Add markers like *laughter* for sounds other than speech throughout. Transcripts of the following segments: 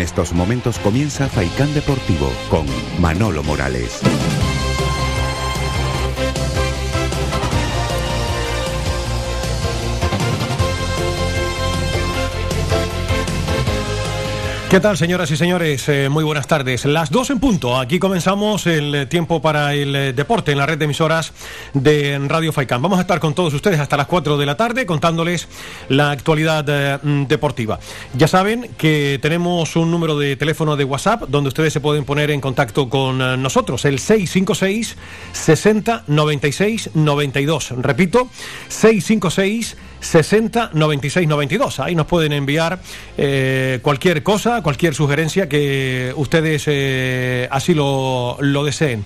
En estos momentos comienza Faicán Deportivo con Manolo Morales. ¿Qué tal, señoras y señores? Eh, muy buenas tardes. Las dos en punto. Aquí comenzamos el tiempo para el eh, deporte en la red de emisoras de Radio Faicán. Vamos a estar con todos ustedes hasta las 4 de la tarde contándoles la actualidad eh, deportiva. Ya saben que tenemos un número de teléfono de WhatsApp donde ustedes se pueden poner en contacto con nosotros, el 656 60 96 92. Repito, 656 60 96 92. Ahí nos pueden enviar cualquier cosa cualquier sugerencia que ustedes eh, así lo, deseen.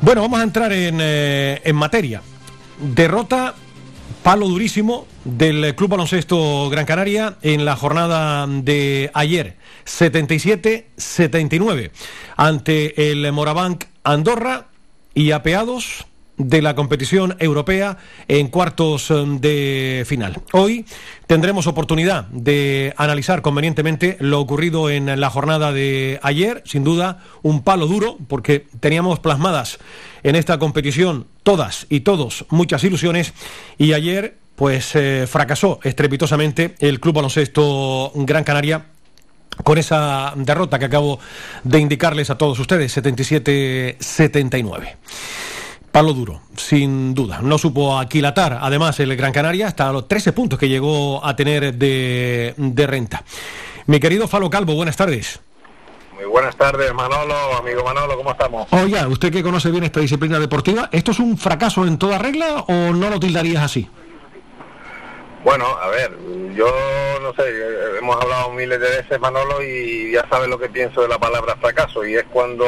Bueno, vamos a entrar en, eh, en materia. Derrota palo durísimo del Club Baloncesto Gran Canaria en la jornada de ayer, 77-79, ante el Morabanc Andorra y apeados de la competición europea en cuartos em, de final. Hoy tendremos oportunidad de analizar convenientemente lo ocurrido en la jornada de ayer, sin duda un palo duro, porque teníamos plasmadas en esta competición todas y todos muchas ilusiones y ayer pues eh, fracasó estrepitosamente el Club Baloncesto Gran Canaria con esa derrota que acabo de indicarles a todos ustedes, 77-79. Palo duro, sin duda. No supo aquilatar, además, el Gran Canaria hasta los 13 puntos que llegó a tener de, renta. Mi querido Falo Calvo, buenas tardes. Muy buenas tardes, Manolo, amigo Manolo, ¿cómo estamos? Oye, usted que conoce bien esta disciplina deportiva, ¿esto es un fracaso en toda regla o no lo tildarías así? Bueno, a ver, yo no sé, hemos hablado miles de veces, Manolo, y ya sabes lo que pienso de la palabra fracaso, y es cuando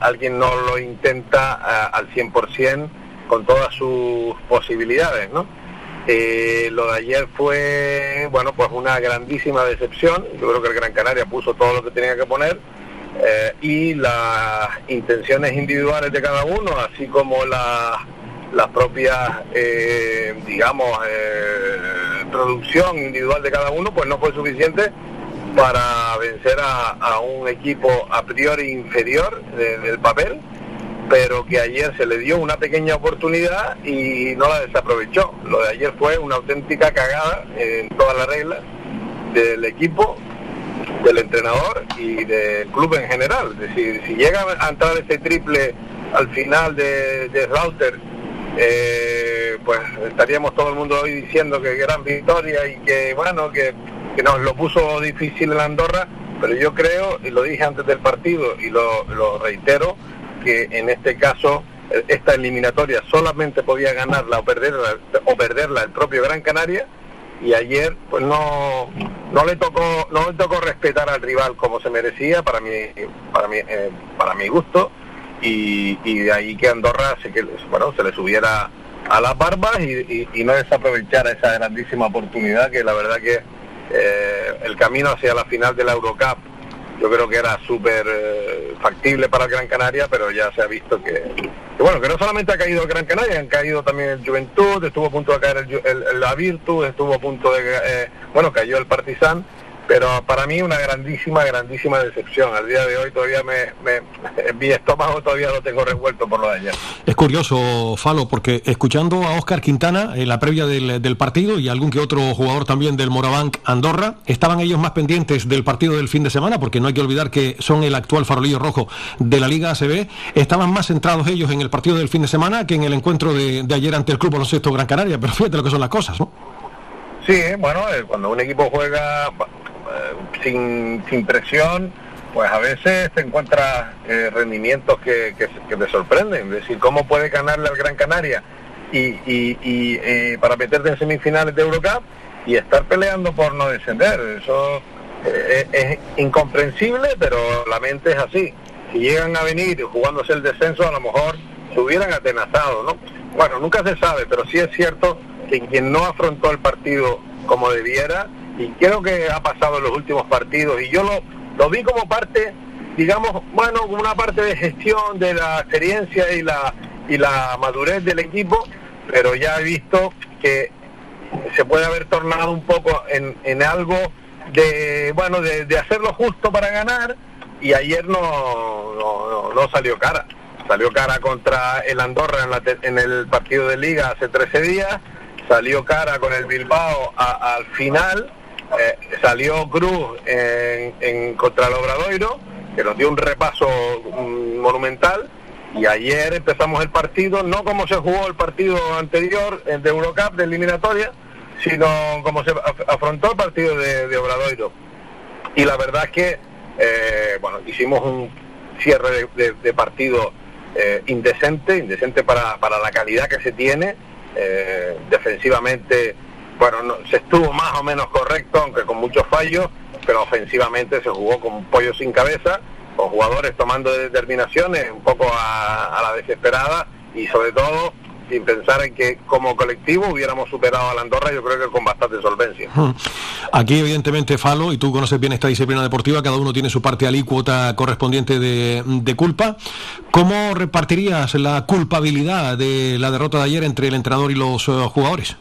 alguien no lo intenta al 100% con todas sus posibilidades, ¿no? Eh, lo de ayer fue, bueno, pues una grandísima decepción, yo creo que el Gran Canaria puso todo lo que tenía que poner, eh, y las intenciones individuales de cada uno, así como las la propia, eh, digamos, eh, producción individual de cada uno, pues no fue suficiente para vencer a, un equipo a priori inferior del papel, pero que ayer se le dio una pequeña oportunidad y no la desaprovechó. Lo de ayer fue una auténtica cagada en todas las reglas del equipo, del entrenador y del club en general. Es decir, si llega a entrar ese triple al final de, de Router eh, pues estaríamos todo el mundo hoy diciendo que gran victoria y que bueno, que, nos lo puso difícil en Andorra, pero yo creo, y lo dije antes del partido y lo, reitero, que en este caso eh, esta eliminatoria solamente podía ganarla o perderla, o perderla el propio Gran Canaria y ayer pues no no le tocó no le tocó respetar al rival como se merecía para mi para mi eh, para mi gusto y, de ahí que Andorra se, que, bueno, se le subiera a las barbas y, no desaprovechara esa grandísima oportunidad que la verdad que eh, el camino hacia la final de la Eurocup yo creo que era súper eh, factible para el Gran Canaria, pero ya se ha visto que, bueno, que no solamente ha caído el Gran Canaria, han caído también el Juventud, estuvo a punto de caer el, la Virtus, estuvo a punto de, eh, bueno, cayó el Partizan, pero para mí una grandísima, grandísima decepción. Al día de hoy todavía me, mi estómago todavía lo tengo revuelto por lo de ayer. Es curioso, Falo, porque escuchando a Oscar Quintana en la previa del, partido y algún que otro jugador también del Morabanc Andorra, estaban ellos más pendientes del partido del fin de semana, porque no hay que olvidar que son el actual farolillo rojo de la Liga ACB, estaban más centrados ellos en el partido del fin de semana que en el encuentro de, de ayer ante el Club Baloncesto Gran Canaria, pero fíjate lo que son las cosas, ¿no? Sí, bueno, eh, cuando un equipo juega sin, sin presión, pues a veces te encuentras eh, rendimientos que, te sorprenden. Es decir, ¿cómo puede ganarle al Gran Canaria y, y, eh, para meterte en semifinales de Eurocup y estar peleando por no descender? Eso es incomprensible, pero la mente es así. Si llegan a venir jugándose el descenso, a lo mejor se hubieran atenazado, ¿no? Bueno, nunca se sabe, pero sí es cierto que quien no afrontó el partido como debiera, y creo que ha pasado en los últimos partidos y yo lo, lo vi como parte, digamos, bueno, como una parte de gestión de la experiencia y la, y la madurez del equipo, pero ya he visto que se puede haber tornado un poco en, en algo de bueno, de, de hacer lo justo para ganar y ayer no, no, no, salió cara. Salió cara contra el Andorra en, la en, el partido de liga hace 13 días, salió cara con el Bilbao al final, eh, salió Cruz en, en, contra el Obradoiro, que nos dio un repaso monumental, y ayer empezamos el partido, no como se jugó el partido anterior de Eurocup, de eliminatoria, sino como se afrontó el partido de, de Obradoiro. Y la verdad es que eh, bueno, hicimos un cierre de, partido eh, indecente, indecente para, para, la calidad que se tiene. Eh, defensivamente, bueno, se estuvo más o menos correcto, aunque con muchos fallos, pero ofensivamente se jugó con un pollo sin cabeza, con jugadores tomando determinaciones un poco a la desesperada y sobre todo sin pensar en que como colectivo hubiéramos superado a la Andorra, yo creo que con bastante solvencia. Hmm. Aquí, evidentemente, Falo, y tú conoces bien esta disciplina deportiva, cada uno tiene su parte alícuota correspondiente de, culpa. ¿Cómo repartirías la culpabilidad de la derrota de ayer entre el entrenador y los uh, jugadores?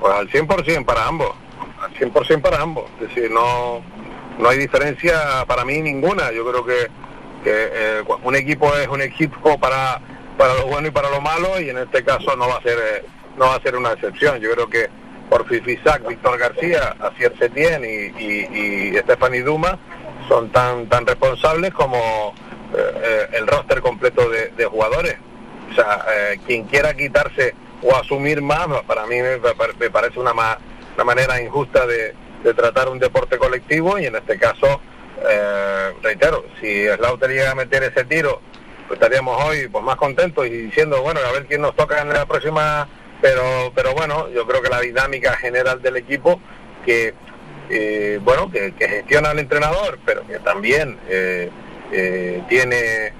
Pues al 100% para ambos, al 100% para ambos. Es decir, no, no hay diferencia para mí ninguna. Yo creo que, que eh, un equipo es un equipo para para lo bueno y para lo malo y en este caso no va a ser eh, no va a ser una excepción. Yo creo que por Fifisac, Víctor García, Asier Setién y, y, y Duma son tan tan responsables como eh, eh, el roster completo de, jugadores. O sea, quien quiera quitarse o asumir más, para mí me, parece una, una manera injusta de, de, tratar un deporte colectivo y en este caso, reitero, si Slaughter llega a meter ese tiro pues estaríamos hoy pues más contentos y diciendo, bueno, a ver quién nos toca en la próxima, pero, pero bueno, yo creo que la dinámica general del equipo que, eh, bueno, que, gestiona el entrenador, pero que también eh, eh, tiene,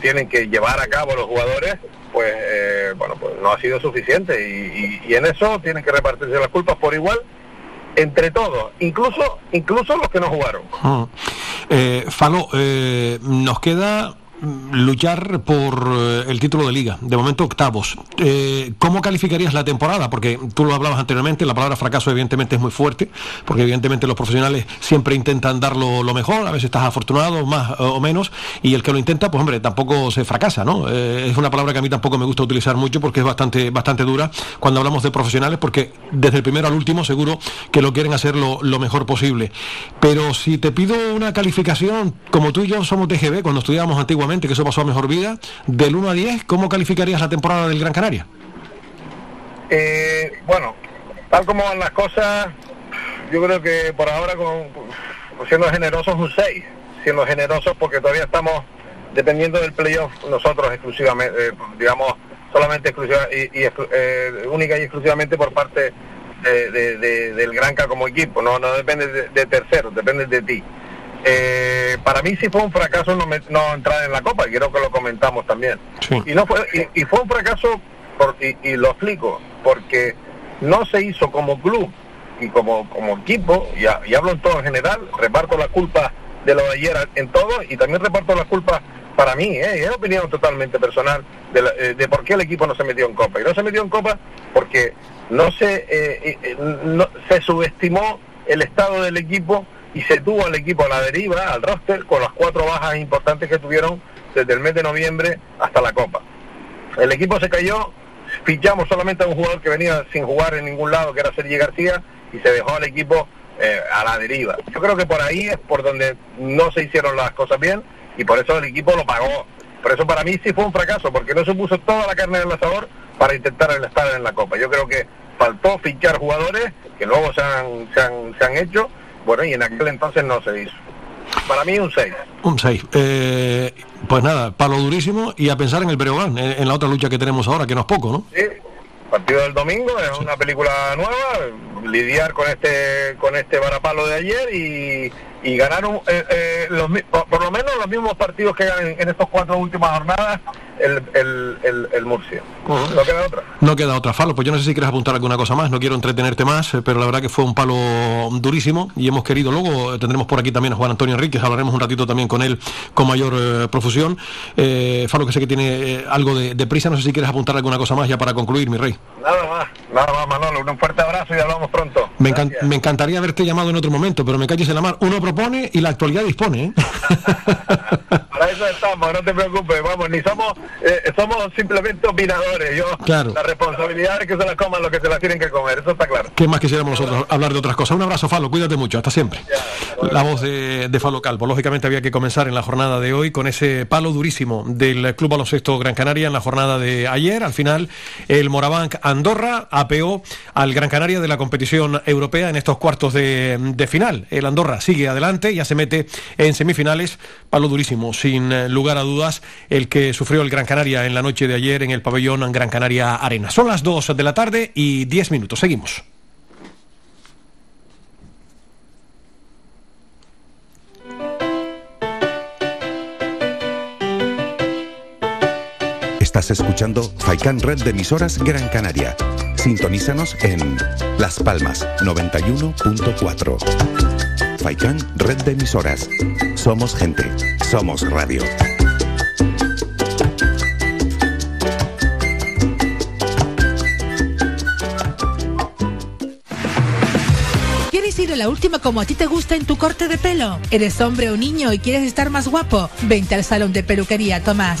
tienen que llevar a cabo los jugadores, pues, bueno, pues no ha sido suficiente y, y, en eso tienen que repartirse las culpas por igual entre todos, incluso incluso los que no jugaron. Ah. Falo, nos queda luchar por eh, el título de liga, de momento octavos. Eh, ¿Cómo calificarías la temporada? Porque tú lo hablabas anteriormente, la palabra fracaso evidentemente es muy fuerte, porque evidentemente los profesionales siempre intentan dar lo, mejor, a veces estás afortunado, más o menos, y el que lo intenta, pues hombre, tampoco se fracasa, ¿no? Eh, es una palabra que a mí tampoco me gusta utilizar mucho porque es bastante, bastante dura cuando hablamos de profesionales, porque desde el primero al último seguro que lo quieren hacer lo, lo mejor posible. Pero si te pido una calificación, como tú y yo somos TGB, cuando estudiábamos antiguamente, que eso pasó a mejor vida. Del 1 a 10, ¿cómo calificarías la temporada del Gran Canaria? Eh, bueno, tal como van las cosas, yo creo que por ahora, con, siendo generosos, un 6. Siendo generosos porque todavía estamos dependiendo del playoff nosotros exclusivamente, eh, digamos, solamente exclusiva y, eh, única y exclusivamente por parte de, del Granca como equipo, no, no depende de, de terceros, depende de ti. Eh, para mí sí fue un fracaso no, no, entrar en la Copa, quiero que lo comentamos también. Y, no fue, y, fue un fracaso, por, y, lo explico, porque no se hizo como club y como, como equipo, y, y hablo en todo en general, reparto la culpa de lo de ayer en todo y también reparto la culpa para mí, ¿eh? es opinión totalmente personal de, eh, de, por qué el equipo no se metió en Copa. Y no se metió en Copa porque no se, eh, no, se subestimó el estado del equipo y se tuvo al equipo a la deriva, al roster, con las cuatro bajas importantes que tuvieron desde el mes de noviembre hasta la Copa. El equipo se cayó, fichamos solamente a un jugador que venía sin jugar en ningún lado, que era Sergi García, y se dejó al equipo eh, a la deriva. Yo creo que por ahí es por donde no se hicieron las cosas bien y por eso el equipo lo pagó. Por eso para mí sí fue un fracaso, porque no se puso toda la carne del asador para intentar estar en la Copa. Yo creo que faltó fichar jugadores que luego se han, se han, se han hecho bueno, y en aquel entonces no se hizo. Para mí un 6. Un 6. Eh, pues nada, palo durísimo y a pensar en el Breogán, en, la otra lucha que tenemos ahora, que no es poco, ¿no? Sí, partido del domingo, es una película nueva, lidiar con este con este varapalo de ayer y, y ganar eh, eh, los, por, lo menos los mismos partidos que en, en estas cuatro últimas jornadas el, el, el, Murcia. No queda otra. No queda otra. Falo, pues yo no sé si quieres apuntar alguna cosa más, no quiero entretenerte más, eh, pero la verdad que fue un palo durísimo y hemos querido, luego tendremos por aquí también a Juan Antonio Enríquez, hablaremos un ratito también con él con mayor profusión. Falo, que sé que tiene algo de, de, prisa, no sé si quieres apuntar alguna cosa más ya para concluir, mi rey. Nada más, nada más, Manolo, un fuerte abrazo y hablamos pronto. Me, me, encantaría haberte llamado en otro momento, pero me calles en la mar. Uno propone y la actualidad dispone. ¿eh? *laughs* Para eso estamos, no te preocupes, vamos, ni somos, eh, somos simplemente opinadores. Yo, claro. La responsabilidad es que se las coman los que se las tienen que comer, eso está claro. ¿Qué más quisiéramos nosotros hablar de otras cosas? Un abrazo, Falo, cuídate mucho, hasta siempre. la voz de, de, Falo Calvo. Lógicamente había que comenzar en la jornada de hoy con ese palo durísimo del Club Baloncesto Gran Canaria en la jornada de ayer. Al final, el Morabanc Andorra apeó al Gran Canaria de la competición europea en estos cuartos de, de final. El Andorra sigue adelante, ya se mete en semifinales. Palo durísimo, sin lugar a dudas, el que sufrió el Gran Canaria en la noche de ayer en el pabellón Gran Canaria Arena. Son las 2 de la tarde y 10 minutos. Seguimos. Estás escuchando Faikan Red de emisoras Gran Canaria. Sintonízanos en Las Palmas 91.4. Faikan Red de emisoras. Somos gente. Somos radio. ir a la última como a ti te gusta en tu corte de pelo? ¿Eres hombre o niño y quieres estar más guapo? Vente al salón de peluquería Tomás.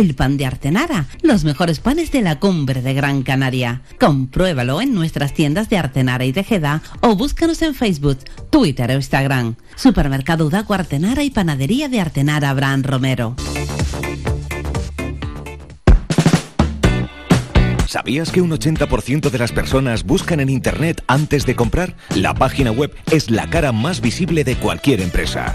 el pan de Artenara, los mejores panes de la cumbre de Gran Canaria. Compruébalo en nuestras tiendas de Artenara y Tejeda o búscanos en Facebook, Twitter o Instagram. Supermercado Udaco Artenara y Panadería de Artenara Abraham Romero. ¿Sabías que un 80% de las personas buscan en Internet antes de comprar? La página web es la cara más visible de cualquier empresa.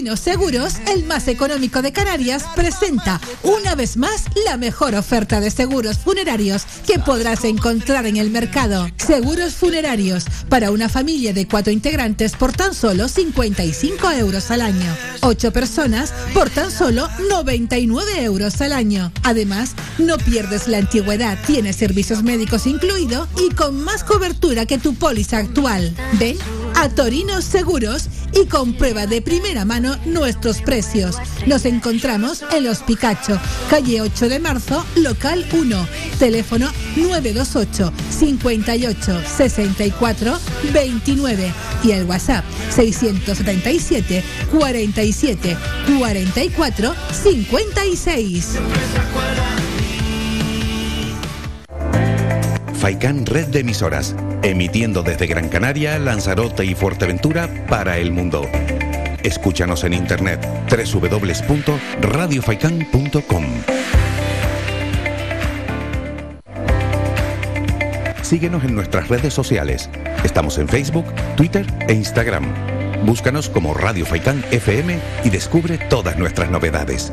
Seguros, el más económico de Canarias, presenta una vez más la mejor oferta de seguros funerarios que podrás encontrar en el mercado. Seguros funerarios para una familia de cuatro integrantes por tan solo 55 euros al año. Ocho personas por tan solo 99 euros al año. Además, no pierdes la antigüedad, tienes servicios médicos incluidos y con más cobertura que tu póliza actual. Ven a Torino Seguros y comprueba de primera mano nuestros precios. Nos encontramos en Los Picacho, calle 8 de marzo, local 1, teléfono 928 58 64 29 y el WhatsApp 677 47 44 56. Faikan Red de Emisoras, emitiendo desde Gran Canaria, Lanzarote y Fuerteventura para el mundo. Escúchanos en internet www.radiofaikan.com. Síguenos en nuestras redes sociales. Estamos en Facebook, Twitter e Instagram. Búscanos como Radio Faikán FM y descubre todas nuestras novedades.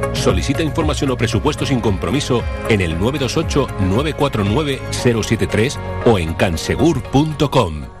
Solicita información o presupuesto sin compromiso en el 928-949-073 o en cansegur.com.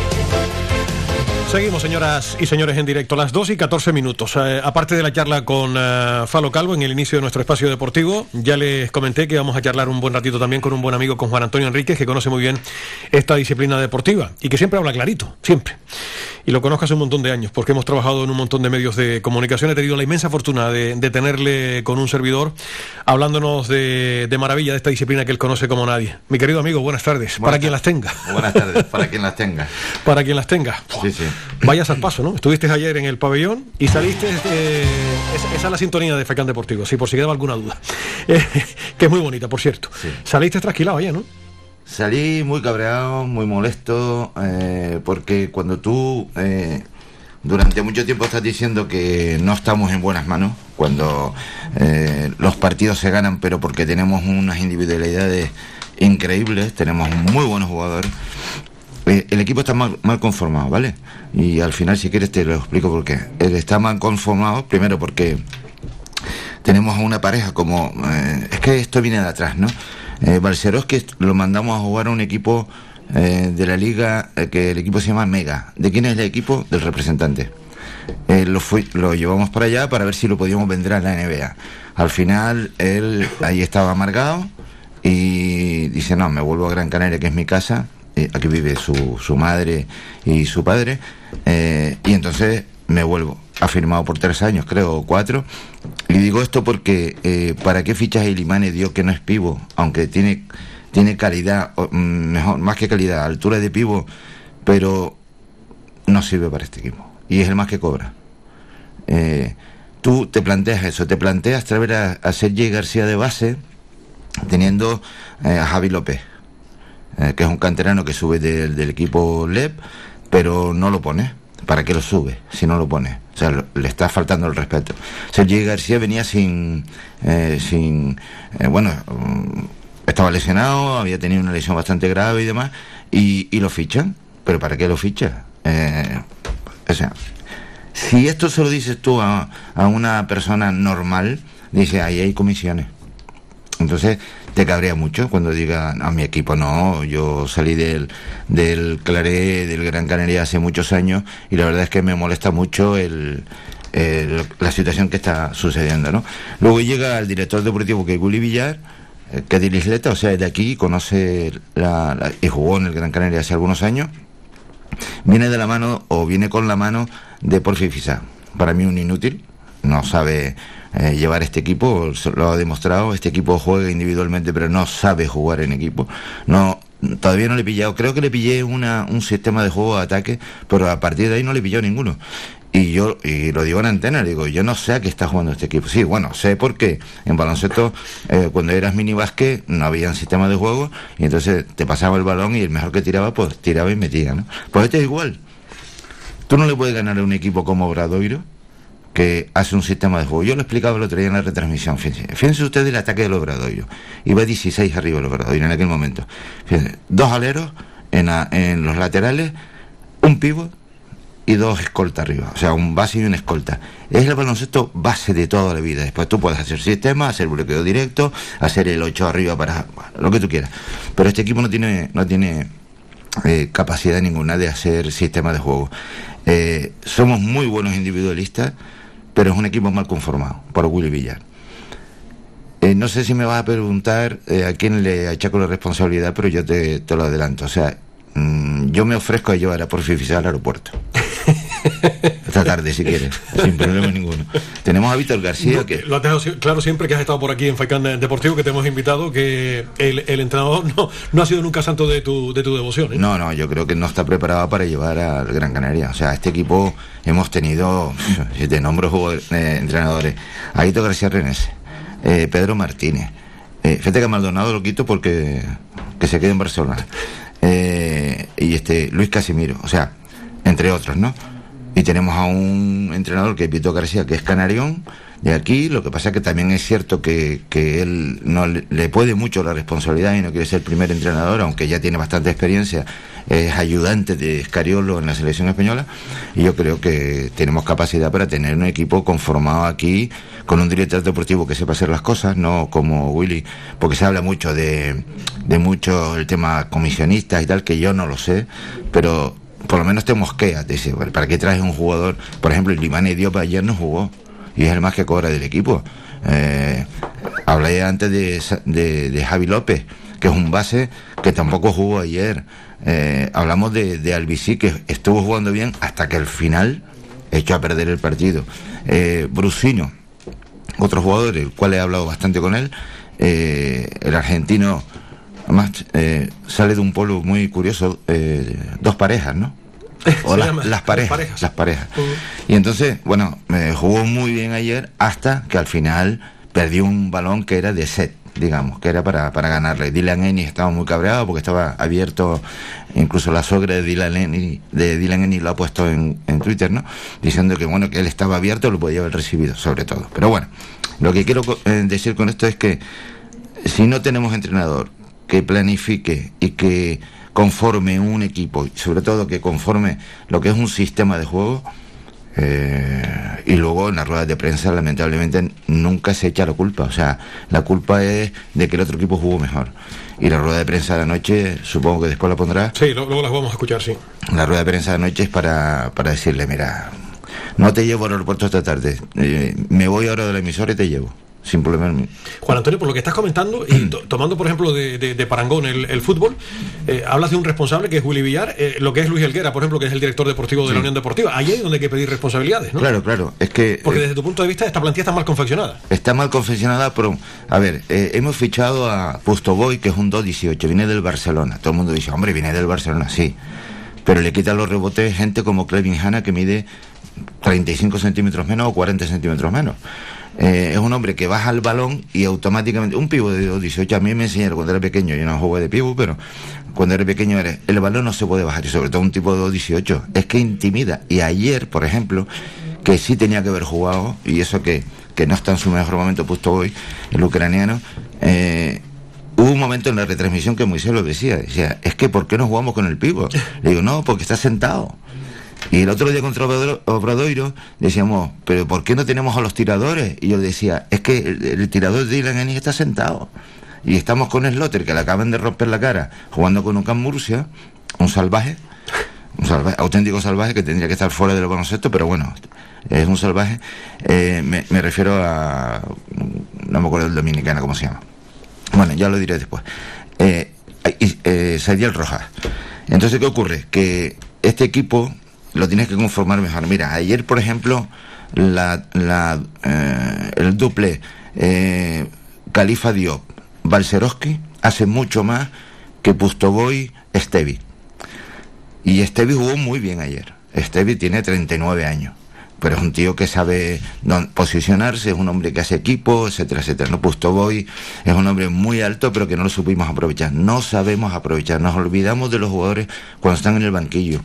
Seguimos, señoras y señores, en directo, las 2 y 14 minutos. Eh, aparte de la charla con eh, Falo Calvo en el inicio de nuestro espacio deportivo, ya les comenté que vamos a charlar un buen ratito también con un buen amigo, con Juan Antonio Enríquez, que conoce muy bien esta disciplina deportiva y que siempre habla clarito, siempre. Y lo conozco hace un montón de años, porque hemos trabajado en un montón de medios de comunicación. He tenido la inmensa fortuna de, de tenerle con un servidor, hablándonos de, de, maravilla de esta disciplina que él conoce como nadie. Mi querido amigo, buenas tardes, buenas para quien las tenga. Buenas tardes, *laughs* para quien las tenga. para quien las tenga. Sí, sí. Vayas al paso, ¿no? Estuviste ayer en el pabellón y saliste. Eh, esa, es la sintonía de Facán Deportivo, sí, por si quedaba alguna duda. *laughs* Eh, que es muy bonita, por cierto. Sí. Saliste trasquilado ayer, ¿no? Salí muy cabreado, muy molesto, eh, porque cuando tú eh, durante mucho tiempo estás diciendo que no estamos en buenas manos, cuando eh, los partidos se ganan, pero porque tenemos unas individualidades increíbles, tenemos muy buenos jugadores, eh, el equipo está mal, mal, conformado, ¿vale? Y al final, si quieres, te lo explico por qué. Él está mal conformado, primero porque tenemos a una pareja como... Es que esto viene de atrás, ¿no? Eh, que lo mandamos a jugar a un equipo eh, de la liga, eh, que el equipo se llama Mega. ¿De quién es el equipo? Del representante. Eh, lo, fui, lo llevamos para allá para ver si lo podíamos vender a la NBA. Al final, él ahí estaba amargado y dice, no, me vuelvo a Gran Canaria, que es mi casa. aquí vive su, su madre y su padre. y entonces me vuelvo. Ha firmado por tres años, creo, cuatro. Y digo esto porque, eh, ¿para qué fichas el Imane dio que no es pivo? Aunque tiene, tiene calidad, mejor, más que calidad, altura de pivo, pero no sirve para este equipo. Y es el más que cobra. Eh, tú te planteas eso, te planteas traer a, a Sergi García de base, teniendo eh, a Javi López, eh, que es un canterano que sube del, del equipo LEP, pero no lo pone ¿para qué lo sube si no lo pone? O sea, le está faltando el respeto. Sergio García venía sin, eh, sin, eh, bueno, estaba lesionado, había tenido una lesión bastante grave y demás, y, y lo fichan. ¿Pero para qué lo ficha? Eh, o sea, si esto se lo dices tú a, a una persona normal, dice, ahí hay comisiones. Entonces, te cabrea mucho cuando digan a mi equipo no yo salí del del Claré del Gran Canaria hace muchos años y la verdad es que me molesta mucho el, la situación que está sucediendo no luego llega el director deportivo que es Gulli Villar eh, que es de Isleta, o sea de aquí conoce la, y jugó en el Gran Canaria hace algunos años. Viene de la mano o viene con la mano de Porfi Fisa. Para mí un inútil no sabe eh, llevar este equipo, lo ha demostrado, este equipo juega individualmente pero no sabe jugar en equipo, no todavía no le he pillado, creo que le pillé una, un sistema de juego de ataque, pero a partir de ahí no le pilló ninguno. Y yo, y lo digo en antena, digo, yo no sé a qué está jugando este equipo. Sí, bueno, sé porque en baloncesto, eh, cuando eras mini básquet, no había un sistema de juego, y entonces te pasaba el balón y el mejor que tiraba, pues tiraba y metía, ¿no? Pues este es igual. Tú no le puedes ganar a un equipo como Obradoiro, que hace un sistema de juego. Yo lo explicaba el otro día en la retransmisión. Fíjense, fíjense ustedes el ataque del Obradoiro. Iba 16 arriba el Obradoiro en aquel momento. Fíjense, dos aleros en, a, en los laterales, un pivot y dos escoltas arriba. O sea, un base y una escolta. Es el baloncesto base de toda la vida. Después tú puedes hacer sistema, hacer bloqueo directo, hacer el 8 arriba para lo que tú quieras. Pero este equipo no tiene, no tiene eh, capacidad ninguna de hacer sistema de juego. Eh, somos muy buenos individualistas pero es un equipo mal conformado por Willy Villar. Eh, no sé si me vas a preguntar eh, a quién le achaco la responsabilidad, pero yo te, te lo adelanto. O sea, mmm, yo me ofrezco a llevar a Porfi al aeropuerto. *laughs* Esta tarde, si quieres, sin problema ninguno. Tenemos a Víctor García. No, que... Lo has dejado claro siempre que has estado por aquí en Faicán Deportivo, que te hemos invitado, que el, el entrenador *laughs* no, no, ha sido nunca santo de tu, de tu devoción. ¿eh? No, no, yo creo que no está preparado para llevar al Gran Canaria. O sea, este equipo hemos tenido, si te nombro eh, entrenadores, Aito García Renés, eh, Pedro Martínez. Eh, fíjate que a Maldonado lo quito porque que se quede en Barcelona. eh, y este Luis Casimiro, o sea, entre otros, ¿no? Y tenemos a un entrenador que es Vito García, que es canarión, de aquí. Lo que pasa es que también es cierto que, que él no le, puede mucho la responsabilidad y no quiere ser el primer entrenador, aunque ya tiene bastante experiencia. Es ayudante de Escariolo en la selección española. Y yo creo que tenemos capacidad para tener un equipo conformado aquí con un director deportivo que sepa hacer las cosas, no como Willy, porque se habla mucho de, de mucho el tema comisionistas y tal, que yo no lo sé, pero por lo menos te mosqueas, te dice, "Bueno, ¿para qué traes un jugador? Por ejemplo, el Limane Diop ayer no jugó y es el más que cobra del equipo. Eh, hablé antes de, de, Javi López, que es un base que tampoco jugó ayer. Eh, hablamos de, de Albicí, que estuvo jugando bien hasta que al final echó a perder el partido. Eh, Brusino, otro jugador, el cual he hablado bastante con él, eh, el argentino, además eh, sale de un pueblo muy curioso, dos parejas, ¿no? *laughs* O las, parejas, parejas. las parejas. Ujú. Y entonces, bueno, me jugó muy bien ayer hasta que al final perdió un balón que era de set, digamos, que era para, para ganarle. Dylan Ennis estaba muy cabreado porque estaba abierto, incluso la suegra de Dylan Ennis, de Dylan Ennis lo ha puesto en, en Twitter, ¿no? Diciendo que bueno, que él estaba abierto, lo podía haber recibido, sobre todo. Pero bueno, lo que quiero eh, decir con esto es que si no tenemos entrenador que planifique y que conforme un equipo, sobre todo que conforme lo que es un sistema de juego, eh, y luego en las ruedas de prensa lamentablemente nunca se echa la culpa, o sea, la culpa es de que el otro equipo jugó mejor. Y la rueda de prensa de la noche, supongo que después la pondrá, Sí, luego las vamos a escuchar, sí. la rueda de prensa de la noche es para, para decirle, mira, no te llevo al aeropuerto esta tarde, eh, me voy ahora de la emisora y te llevo, sin problema. Juan Antonio, por lo que estás comentando, y to- tomando por ejemplo de, de- de Parangón el, el fútbol, eh, hablas de un responsable que es Willy Villar, eh, lo que es Luis Helguera, por ejemplo, que es el director deportivo de la Unión Deportiva. Ahí es donde hay que pedir responsabilidades, ¿no? Claro, claro, es que... Porque eh, desde tu punto de vista esta plantilla está mal confeccionada. Está mal confeccionada, pero a ver, hemos fichado a Pustoboy, que es un 2-18, viene del Barcelona. Todo el mundo dice, hombre, viene del Barcelona, sí. Pero le quita los rebotes gente como Clevin Hanna, que mide 35 centímetros menos o 40 centímetros menos. Eh, es un hombre que baja el balón y automáticamente, un pivo de 2-18, a mí me enseñaron cuando era pequeño, yo no jugué de pivo, pero cuando era pequeño era, el balón no se puede bajar, y sobre todo un tipo de 2-18, es que intimida. Y ayer, por ejemplo, que sí tenía que haber jugado, y eso que, que no está en su mejor momento puesto hoy, el ucraniano, eh, hubo un momento en la retransmisión que Moisés lo decía, decía, es que ¿por qué no jugamos con el pivo? Le digo, no, porque está sentado. Y el otro día contra Obradoiro, decíamos, pero ¿por qué no tenemos a los tiradores? Y yo decía, es que el, tirador de Dylan Ennis está sentado. Y estamos con Slotter, que le acaban de romper la cara, jugando con un Can Murcia, un salvaje, un salvaje, auténtico salvaje que tendría que estar fuera del baloncesto, pero bueno, es un salvaje. Eh, me, refiero a. No me acuerdo del dominicano, ¿cómo se llama? Bueno, ya lo diré después. Eh, eh, Rojas. Entonces, ¿qué ocurre? Que este equipo lo tienes que conformar mejor. Mira, ayer, por ejemplo, la, la, eh, el duple eh, Califa Diop, Balcerowski, hace mucho más que Pustoboy Estevi. Y Estevi jugó muy bien ayer. Estevi tiene 39 años. Pero es un tío que sabe posicionarse, es un hombre que hace equipo, etcétera, etcétera. No Pustoboy es un hombre muy alto, pero que no lo supimos aprovechar. No sabemos aprovechar. Nos olvidamos de los jugadores cuando están en el banquillo.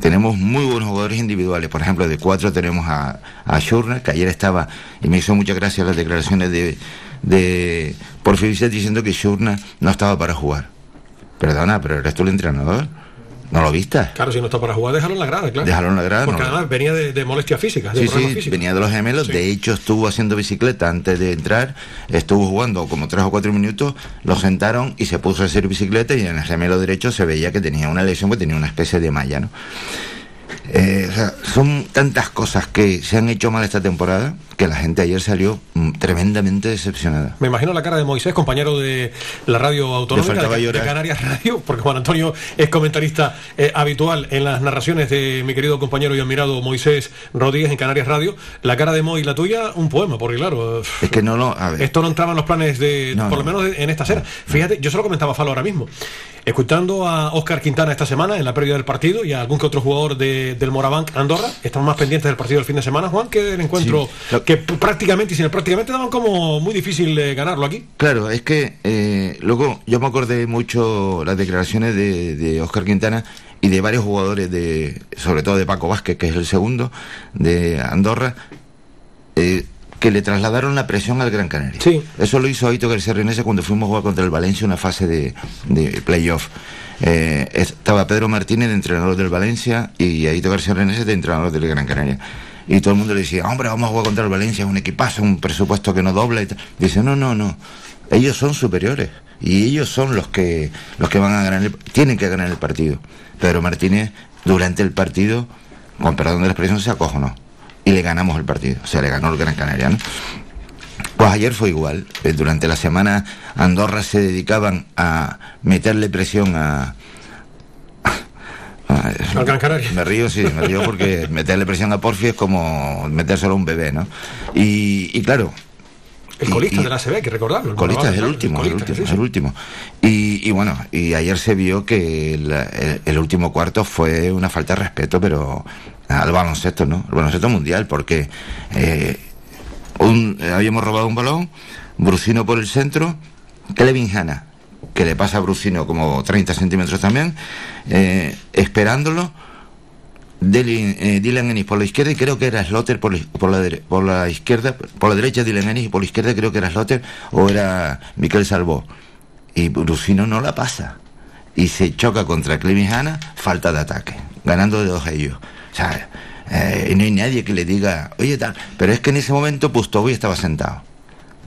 Tenemos muy buenos jugadores individuales. Por ejemplo, de cuatro tenemos a, a que ayer estaba, y me hizo muchas gracias las declaraciones de, de Porfirio diciendo que Schurner no estaba para jugar. Perdona, pero eres tú el entrenador. ¿No lo viste? Claro, si no está para jugar, déjalo en la grada, claro. Déjalo en la grada, Porque no. además venía de, de molestias físicas, de Sí, sí, venía de los gemelos. Sí. De hecho, estuvo haciendo bicicleta antes de entrar. Estuvo jugando como tres o cuatro minutos. Lo sentaron y se puso a hacer bicicleta. Y en el gemelo derecho se veía que tenía una lesión, que tenía una especie de malla, ¿no? Eh, o sea, son tantas cosas que se han hecho mal esta temporada que la gente ayer salió mm, tremendamente decepcionada. Me imagino la cara de Moisés, compañero de la radio autonómica de. Canarias Radio, porque Juan Antonio es comentarista eh, habitual en las narraciones de mi querido compañero y admirado Moisés Rodríguez en Canarias Radio. La cara de Mo y la tuya, un poema, porque claro, Es que no lo. A ver. esto no entraba en los planes de, No, por lo no. menos en esta cena. Fíjate, yo se lo comentaba a Falo ahora mismo. Escuchando a Oscar Quintana esta semana en la previa del partido y a algún que otro jugador de, del Morabank Andorra, estamos más pendientes del partido del fin de semana, Juan, que del encuentro que prácticamente y sin el prácticamente daban como muy difícil eh, ganarlo aquí. Claro, es que eh, luego yo me acordé mucho las declaraciones de, de Oscar Quintana y de varios jugadores de, sobre todo de Paco Vázquez, que es el segundo, de Andorra, eh, que le trasladaron la presión al Gran Canaria. Sí. Eso lo hizo Aito García Renese cuando fuimos a jugar contra el Valencia una fase de, de playoff. Eh, estaba Pedro Martínez de entrenador del Valencia y Aito García Renese de entrenador del Gran Canaria. Y todo el mundo le decía, hombre, vamos a jugar contra el Valencia, es un equipazo, un presupuesto que no dobla y. Dice, no, no, no. Ellos son superiores y ellos son los que los que van a ganar, el, tienen que ganar el partido. Pedro Martínez durante el partido, con perdón de la expresión, se acojonó y le ganamos el partido. O sea, le ganó el Gran Canaria. ¿no? Pues ayer fue igual. Eh, Durante la semana Andorra se dedicaban a meterle presión a... a- Al Gran Canaria. Me río, sí, me río porque meterle presión a Porfi es como metérselo a un bebé, ¿no? Y, y claro, El colista y- de la CB, hay que recordarlo. el colista es el último, el colista, último, sí, sí. el último. Y, y bueno, y ayer se vio que el, el- el último cuarto fue una falta de respeto, pero al baloncesto, ¿no? El baloncesto mundial, porque eh, un- eh, habíamos robado un balón, Brucino por el centro, Kelvin Hanna, que le pasa a Brucino como 30 centímetros también, eh, esperándolo. Dylan, eh, Dylan Ennis por la izquierda y creo que era Slotter por, la- por, la, izquierda, por la derecha Dylan Ennis y por la izquierda creo que era Slotter o era Miquel Salvó. Y Brusino no la pasa. Y se choca contra Clemis Hanna, falta de ataque, ganando de dos a ellos. O sea, eh, y no hay nadie que le diga, oye tal, pero es que en ese momento Pustovoy estaba sentado.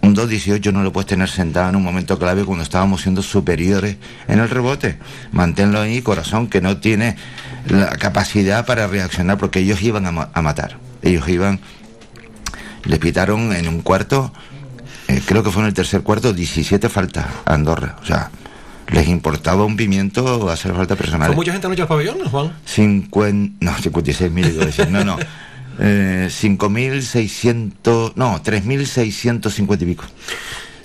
Un 2-18 no lo puedes tener sentado en un momento clave cuando estábamos siendo superiores en el rebote. Manténlo ahí, corazón, que no tiene la capacidad para reaccionar porque ellos iban a, a matar. Ellos iban, les pitaron en un cuarto, eh, creo que fue en el tercer cuarto, 17 faltas a Andorra. O sea, les importaba un pimiento hacer falta personal. ¿Fue mucha gente anoche al pabellón, Juan? 50, no, 56 mil, iba a decir, no, no. Eh, 5.600, no, 3.650 y pico.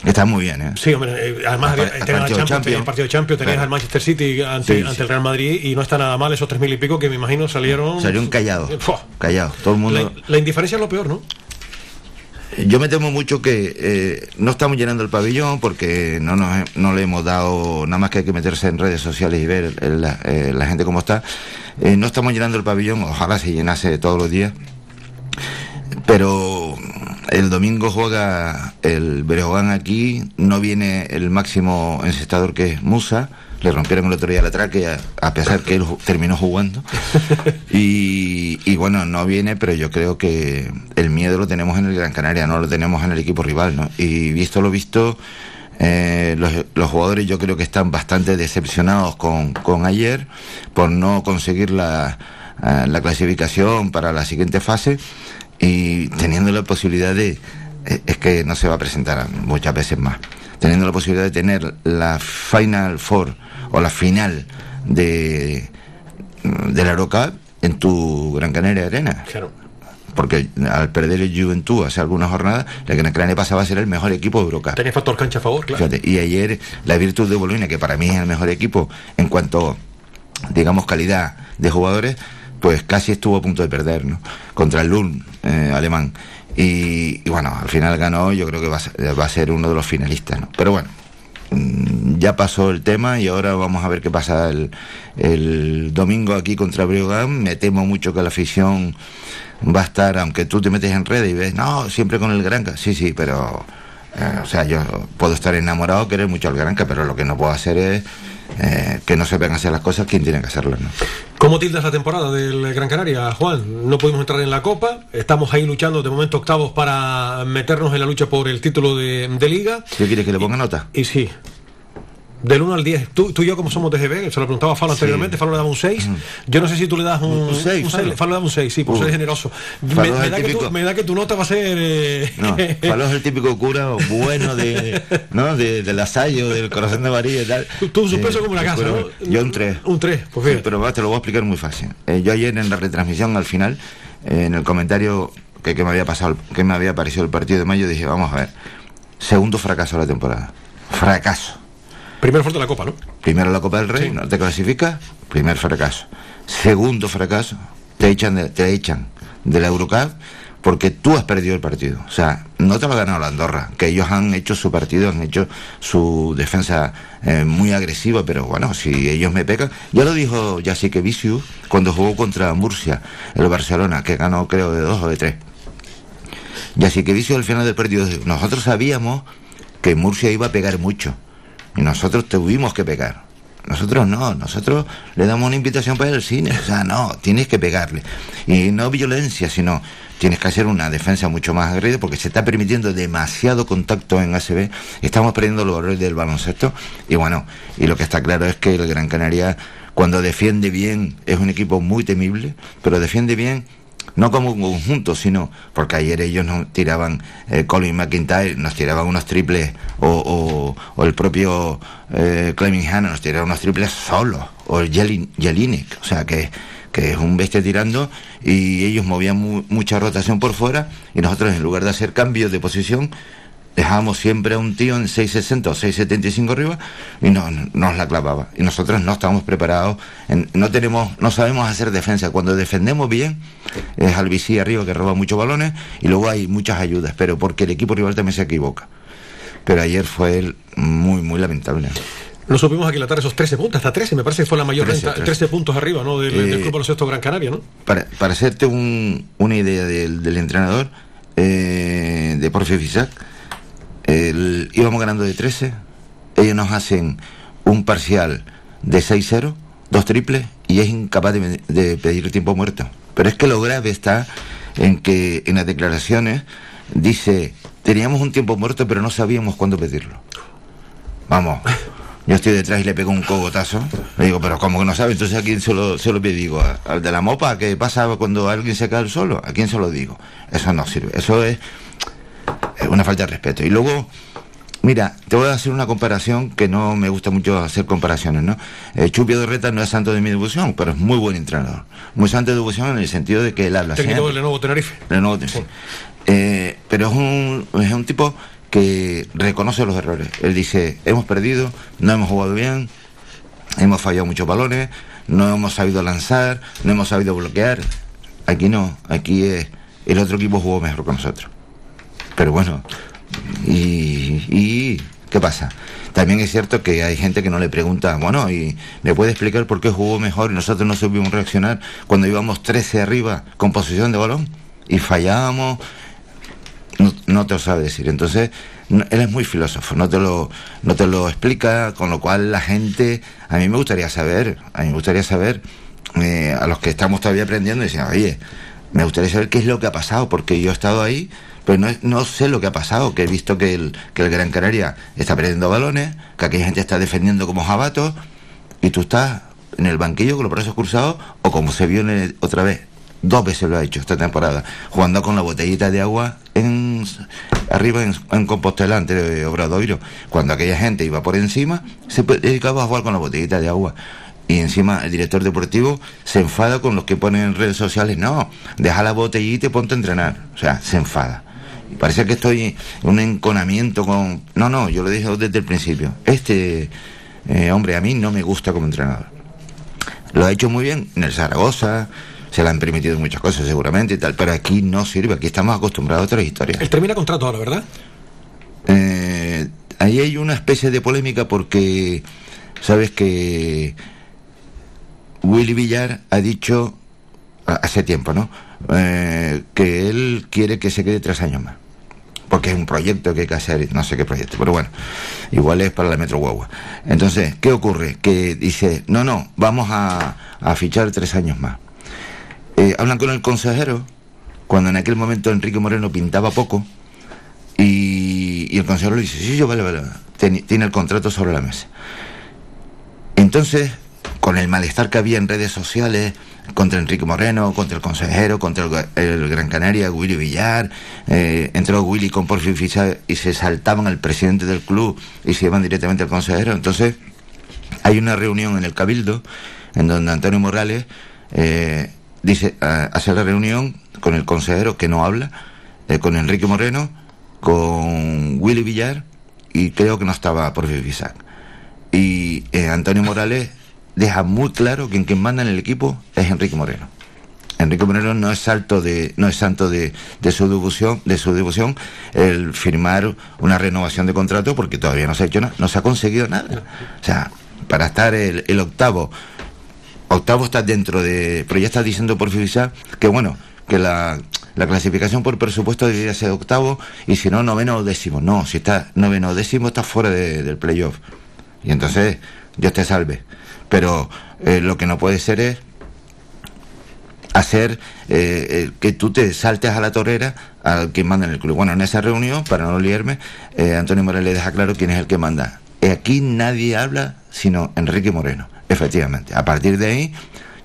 Está muy bien, ¿eh? Sí, hombre, eh, además tenías al la partido Champions, el partido de Champions, tenías Claro. al Manchester City ante, Sí, ante sí. el Real Madrid y no está nada mal esos tres mil y pico que me imagino salieron... Callados. Eh, ¡fua! Callados. Todo el mundo. La, la indiferencia es lo peor, ¿no? Yo me temo mucho que eh, no estamos llenando el pabellón porque no nos no le hemos dado nada más que hay que meterse en redes sociales y ver eh, la, eh, la gente cómo está. Eh, no estamos llenando el pabellón, ojalá se llenase todos los días. Pero el domingo juega el Breogán aquí, no viene el máximo encestador que es Musa, le rompieron el otro día la tráquea, a pesar que él terminó jugando. *laughs* Y, y bueno, no viene, pero yo creo que el miedo lo tenemos en el Gran Canaria, no lo tenemos en el equipo rival, ¿no? Y visto lo visto, eh, los, los jugadores yo creo que están bastante decepcionados con, con ayer por no conseguir la, eh, la clasificación para la siguiente fase y teniendo la posibilidad de, eh, es que no se va a presentar muchas veces más, teniendo la posibilidad de tener la Final Four o la final de, de la Eurocup en tu Gran Canaria Arena. Claro. Porque al perder el Juventud hace algunas jornadas, la Gran Canaria pasaba a ser el mejor equipo de Eurocup. Tenía factor cancha a favor, claro. Fíjate, y ayer la Virtud de Bolonia, que para mí es el mejor equipo en cuanto, digamos, calidad de jugadores, pues casi estuvo a punto de perder, ¿no? Contra el Lund eh, alemán. Y, y bueno, al final ganó, yo creo que va a ser, va a ser uno de los finalistas, ¿no? Pero bueno, ya pasó el tema y ahora vamos a ver qué pasa el, el domingo aquí contra Breogán. Me temo mucho que la afición va a estar, aunque tú te metes en redes y ves, no, siempre con el Granca. Sí, sí, pero, eh, o sea, yo puedo estar enamorado, querer mucho al Granca, pero lo que no puedo hacer es eh, que no sepan hacer las cosas quien tiene que hacerlas, ¿no? ¿Cómo tildas la temporada del Gran Canaria, Juan? No pudimos entrar en la Copa, estamos ahí luchando de momento octavos para meternos en la lucha por el título de, de Liga. ¿Qué quieres que le ponga nota? Y sí, del 1 al 10, tú, tú y yo como somos de GB, se lo preguntaba a Falo Sí. anteriormente, Falo le daba un 6, yo no sé si tú le das un, Un seis, un Falo. Falo le da un 6, sí, por Uh. ser generoso. Me, es da que típico- tu, me da que tu nota va a ser... eh, No, *laughs* Falo es el típico cura bueno de, ¿no? de, del asallo, del corazón de María y tal. Tú- tú un suspenso como una casa, pero ¿no? Yo un 3. Un 3, pues Sí, pero va, te lo voy a explicar muy fácil. Eh, yo ayer en la retransmisión, al final, eh, en el comentario que, que me había pasado, que me había parecido el partido de mayo, dije, vamos a ver, segundo fracaso de la temporada. Fracaso. Primero fuerte la Copa, ¿no? Primero la Copa del Rey, no te clasificas, primer fracaso. Segundo fracaso, te echan de, te echan de la Eurocup porque tú has perdido el partido. O sea, no te lo ha ganado la Andorra, que ellos han hecho su partido, han hecho su defensa eh, muy agresiva, pero bueno, si ellos me pecan. Ya lo dijo que Vicius cuando jugó contra Murcia, el Barcelona, que ganó creo de dos o de tres. que Vicius al final del partido, nosotros sabíamos que Murcia iba a pegar mucho y nosotros tuvimos que pegar. Nosotros no, nosotros le damos una invitación para ir al cine. O sea, no, tienes que pegarle. Y no violencia, sino tienes que hacer una defensa mucho más agresiva porque se está permitiendo demasiado contacto en ACB. Estamos perdiendo los valores del baloncesto. Y bueno, y lo que está claro es que el Gran Canaria, cuando defiende bien, es un equipo muy temible, pero defiende bien no como un conjunto, sino porque ayer ellos nos tiraban, eh, Colin McIntyre nos tiraban unos triples, o, o, el propio eh, Cleming Hanna nos tiraba unos triples solos, o el Jelinek, o sea que, que es un bestia tirando, y ellos movían mucha rotación por fuera, y nosotros en lugar de hacer cambios de posición, dejábamos siempre a un tío en 6.60 o 6.75 arriba y no, nos la clavaba. Y nosotros no estamos preparados, no tenemos, no sabemos hacer defensa. Cuando defendemos bien, es Albicí arriba que roba muchos balones y luego hay muchas ayudas, pero porque el equipo rival también se equivoca. Pero ayer fue muy, muy lamentable. No supimos aquilatar esos 13 puntos, hasta 13, me parece que fue la mayor 13, 13. puntos arriba ¿no? del, del eh, Club Baloncesto Gran Canaria, ¿no? Para, para hacerte una idea del, entrenador eh, de Porfio Fisac, íbamos ganando de 13, ellos nos hacen un parcial de 6-0, dos triples, y es incapaz de, pedir tiempo muerto. Pero es que lo grave está en que en las declaraciones dice, teníamos un tiempo muerto, pero no sabíamos cuándo pedirlo. Vamos. Yo estoy detrás y le pego un cogotazo. Le digo, pero como que no sabe, entonces a quién se lo, se lo digo, al de la mopa, ¿qué pasa cuando alguien se cae solo? ¿A quién se lo digo? Eso no sirve. Eso es una falta de respeto. Y luego, mira, te voy a hacer una comparación que no me gusta mucho hacer comparaciones, ¿no? Eh, Chupi Dorreta no es santo de mi devoción, pero es muy buen entrenador. Muy santo de devoción en el sentido de que él habla. Técnico de Lenovo Tenerife. Lenovo Tenerife. Eh, pero es un, es un tipo que reconoce los errores. Él dice, hemos perdido, no hemos jugado bien, hemos fallado muchos balones, no hemos sabido lanzar, no hemos sabido bloquear. Aquí no, aquí es, el otro equipo jugó mejor que nosotros. Pero bueno, y, ¿qué pasa? También es cierto que hay gente que no le pregunta, bueno, ¿y me puede explicar por qué jugó mejor y nosotros no supimos reaccionar cuando íbamos 13 arriba con posición de balón y fallábamos? No, te lo sabe decir. Entonces, él es muy filósofo, no te, lo, no te lo explica, con lo cual la gente, a mí me gustaría saber, a mí me gustaría saber, eh, a los que estamos todavía aprendiendo, decir, oye, me gustaría saber qué es lo que ha pasado, porque yo he estado ahí pues no, no, sé lo que ha pasado, que he visto que el, que el Gran Canaria está perdiendo balones, que aquella gente está defendiendo como jabatos, y tú estás en el banquillo con los brazos cruzados, o como se vio otra vez, dos veces lo ha hecho esta temporada, jugando con la botellita de agua en arriba en, en Compostela, ante de Obradoiro. Cuando aquella gente iba por encima, se dedicaba a jugar con la botellita de agua. Y encima el director deportivo se enfada con los que ponen en redes sociales, no, deja la botellita y ponte a entrenar. O sea, se enfada. Parece que estoy en un enconamiento con... No, no, yo lo dije desde el principio. Este eh, hombre a mí no me gusta como entrenador. Lo ha hecho muy bien en el Zaragoza, se le han permitido muchas cosas seguramente y tal, pero aquí no sirve, aquí estamos acostumbrados a otras historias. Él termina contrato ahora, ¿verdad? Eh, ahí hay una especie de polémica porque sabes que Willy Villar ha dicho hace tiempo, ¿no? Eh, que él quiere que se quede tres años más. Porque es un proyecto que hay que hacer, no sé qué proyecto, pero bueno, igual es para la Metro Guagua. Entonces, ¿qué ocurre? Que dice, no, no, vamos a, fichar tres años más. Eh, hablan con el consejero, cuando en aquel momento Enrique Moreno pintaba poco, y, el consejero le dice, sí, yo vale, vale, tiene el contrato sobre la mesa. Entonces, con el malestar que había en redes sociales, contra Enrique Moreno, contra el consejero, contra el, Gran Canaria, Willy Villar, eh, entró Willy con Porfi y se saltaban al presidente del club y se iban directamente al consejero. Entonces, hay una reunión en el Cabildo en donde Antonio Morales eh, dice, hace la reunión con el consejero que no habla, eh, con Enrique Moreno, con Willy Villar y creo que no estaba Porfi Y eh, Antonio Morales deja muy claro que quien manda en el equipo es Enrique Moreno. Enrique Moreno no es salto de, no es santo de, de su devoción, de su devoción el firmar una renovación de contrato porque todavía no se ha hecho nada, no se ha conseguido nada. O sea, para estar el octavo, octavo está dentro de, pero ya está diciendo por Fibisa que bueno, que la, la clasificación por presupuesto debería ser octavo y si no, noveno o décimo. No, si está noveno o décimo está fuera de- del playoff. Y entonces, Dios te salve. Pero eh, lo que no puede ser es hacer eh, eh, que tú te saltes a la torera al que manda en el club. Bueno, en esa reunión, para no liarme, eh, Antonio Morales le deja claro quién es el que manda. Eh, Aquí nadie habla sino Enrique Moreno, efectivamente. A partir de ahí,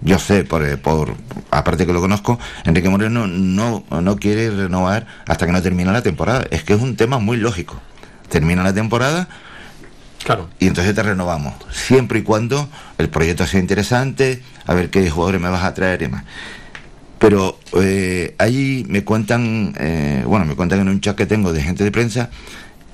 yo sé, por, por aparte que lo conozco, Enrique Moreno no, no quiere renovar hasta que no termine la temporada. Es que es un tema muy lógico. Termina la temporada, Claro. y entonces te renovamos, siempre y cuando el proyecto sea interesante, a ver qué jugadores me vas a traer y demás. Pero eh, ahí me cuentan, eh, bueno, me cuentan en un chat que tengo de gente de prensa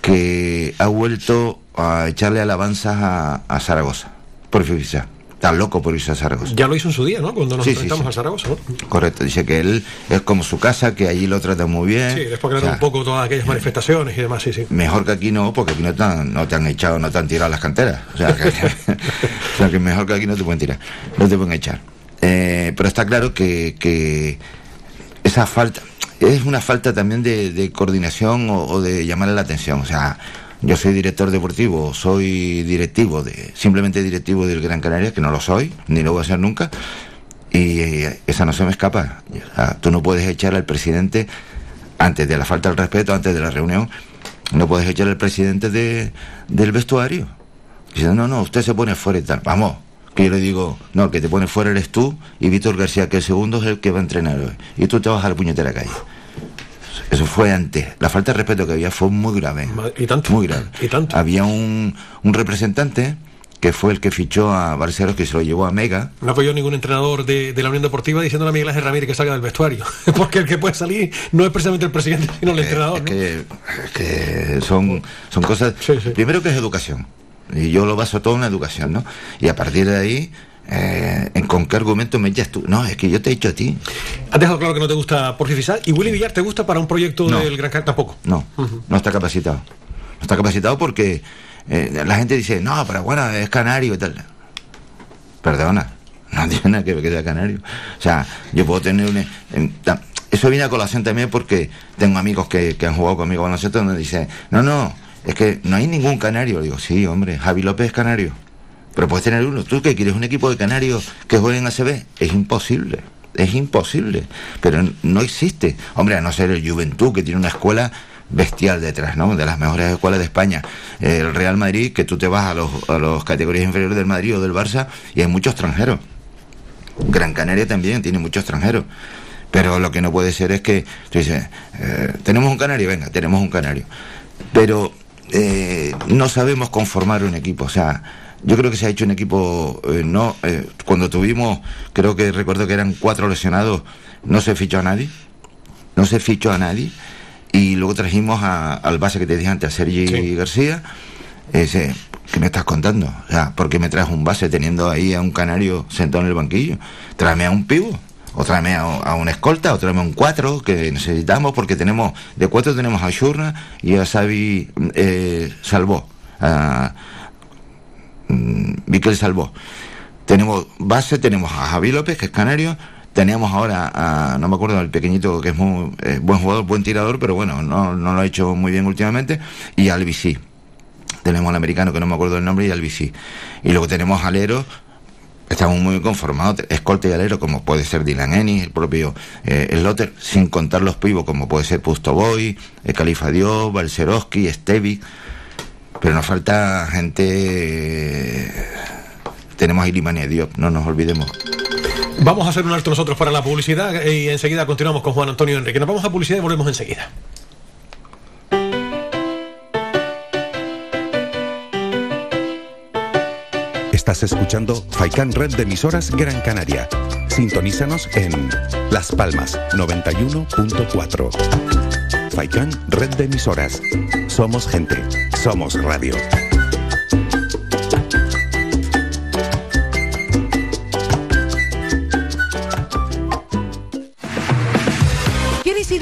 que ha vuelto a echarle alabanzas a, a Zaragoza, por Fibisa. Está loco por irse a Zaragoza. Ya lo hizo en su día, ¿no? Cuando nos Sí, enfrentamos sí. a Zaragoza, ¿no? Correcto, dice que él es como su casa, que allí lo tratan muy bien. Sí, después que O sea, un poco todas aquellas manifestaciones y demás, sí, sí. Mejor que aquí no, porque aquí no te han, no te han echado, no te han tirado las canteras. O sea, que, *laughs* o sea, que mejor que aquí no te pueden tirar, no te pueden echar. Eh, pero está claro que, que esa falta, es una falta también de, de coordinación o, o de llamarle la atención. O sea, yo soy director deportivo, soy directivo, de simplemente directivo del Gran Canaria, que no lo soy, ni lo voy a ser nunca, y eh, esa no se me escapa. O tú no puedes echar al presidente antes de la falta del respeto, antes de la reunión, no puedes echar al presidente de, del vestuario. Dice, no, no, usted se pone fuera y tal. Vamos, que yo le digo, no, que te pone fuera eres tú y Víctor García, que el segundo es el que va a entrenar hoy. Y tú te vas a la calle. Eso fue antes. La falta de respeto que había fue muy grave. Y tanto. Muy grave. Y tanto. Había un, un representante que fue el que fichó a Barcelos, que se lo llevó a Mega. No apoyó ningún entrenador de, de la Unión Deportiva diciéndole a Miguel Ángel Ramírez que salga del vestuario. *laughs* Porque el que puede salir no es precisamente el presidente, sino el entrenador. Es ¿no? que, son, son cosas. Sí, sí. Primero que es educación. Y yo lo baso todo en la educación, ¿no? Y a partir de ahí, eh, ¿en con qué argumento me echas tú? No, es que yo te he dicho a ti. Has dejado claro que no te gusta por Fisal. ¿Y Willy Villar te gusta para un proyecto No. del Gran Canaria? Tampoco. No, no está capacitado. No está capacitado porque eh, la gente dice, no, pero bueno, es canario y tal. Perdona, *laughs* no tiene nada que ver que sea canario. O sea, yo puedo tener un... Eso viene a colación también porque tengo amigos que, que han jugado conmigo baloncesto donde dicen, no, no, es que no hay ningún canario. Digo, sí, hombre, Javi López es canario. Pero puedes tener uno. ¿Tú que quieres un equipo de canarios que juegue en ACB? Es imposible. Es imposible. Pero no existe. Hombre, a no ser el Juventud, que tiene una escuela bestial detrás, ¿no? De las mejores escuelas de España. El Real Madrid, que tú te vas a los, a los categorías inferiores del Madrid o del Barça y hay muchos extranjeros. Gran Canaria también tiene muchos extranjeros. Pero lo que no puede ser es que tú dices, eh, tenemos un canario, venga, tenemos un canario. Pero eh, no sabemos conformar un equipo. O sea, yo creo que se ha hecho un equipo, eh, no, eh, cuando tuvimos, creo que recuerdo que eran cuatro lesionados, no se fichó a nadie. No se fichó a nadie. Y luego trajimos a- al base que te dije antes, a Sergi Sí. García. Ese, ¿Qué me estás contando? O sea, ¿por qué me traes un base teniendo ahí a un canario sentado en el banquillo? Tráeme a un pivo, o tráeme a, a un escolta, o tráeme a un cuatro que necesitamos, porque tenemos, de cuatro tenemos a Shurna y a Xavi eh, Salvó, a Miquel Salvó. Tenemos base, tenemos a Javi López, que es canario, teníamos ahora a, no me acuerdo, al pequeñito que es muy eh, buen jugador, buen tirador, pero bueno, no, lo ha hecho muy bien últimamente, y al BC. Tenemos al americano que no me acuerdo el nombre y al BC. Y luego tenemos alero, estamos muy conformados, escolta y alero, como puede ser Dylan Ennis, el propio eh, Slotter, sin contar los pivos, como puede ser Pusto Boy, eh, Califa Diop, Balcerowski, Stevi. Pero nos falta gente. eh, tenemos a Ilimania Diop, no nos olvidemos. Vamos a hacer un alto nosotros para la publicidad y enseguida continuamos con Juan Antonio Enrique. Nos vamos a publicidad y volvemos enseguida. Estás escuchando Faikan Red de emisoras Gran Canaria. Sintonízanos en Las Palmas 91.4. Faikan Red de emisoras. Somos gente. Somos radio.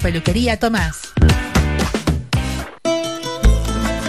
Peluquería Tomás.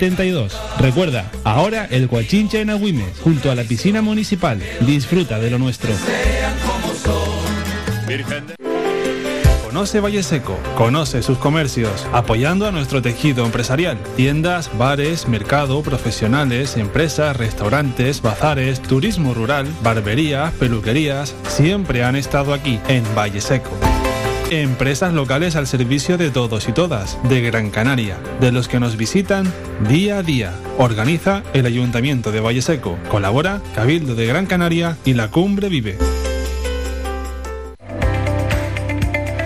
72. Recuerda, ahora el Coachincha en Agüimes, junto a la piscina municipal. Disfruta de lo nuestro. Conoce Valle Seco, conoce sus comercios, apoyando a nuestro tejido empresarial. Tiendas, bares, mercado, profesionales, empresas, restaurantes, bazares, turismo rural, barberías, peluquerías, siempre han estado aquí, en Valle Seco. Empresas locales al servicio de todos y todas, de Gran Canaria, de los que nos visitan día a día. Organiza el Ayuntamiento de Valle Seco. Colabora Cabildo de Gran Canaria y la Cumbre Vive.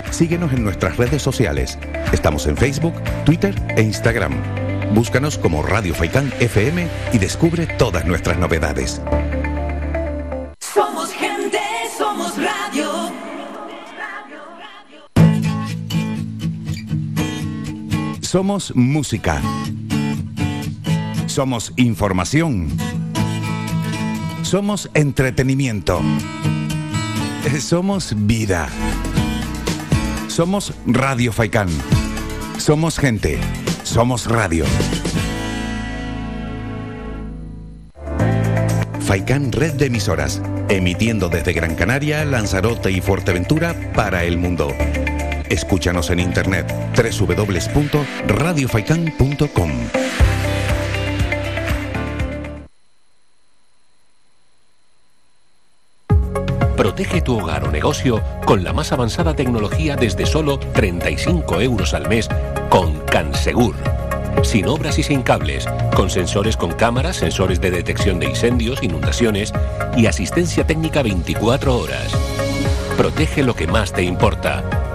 Síguenos en nuestras redes sociales. Estamos en Facebook, Twitter e Instagram. Búscanos como Radio Faicán FM y descubre todas nuestras novedades. Somos música. Somos información. Somos entretenimiento. Somos vida. Somos Radio Faicán. Somos gente. Somos radio. Faicán Red de Emisoras, emitiendo desde Gran Canaria, Lanzarote y Fuerteventura para el mundo. Escúchanos en internet www.radiofaikan.com. Protege tu hogar o negocio con la más avanzada tecnología desde solo 35 euros al mes con Cansegur. Sin obras y sin cables, con sensores con cámaras, sensores de detección de incendios, inundaciones y asistencia técnica 24 horas. Protege lo que más te importa.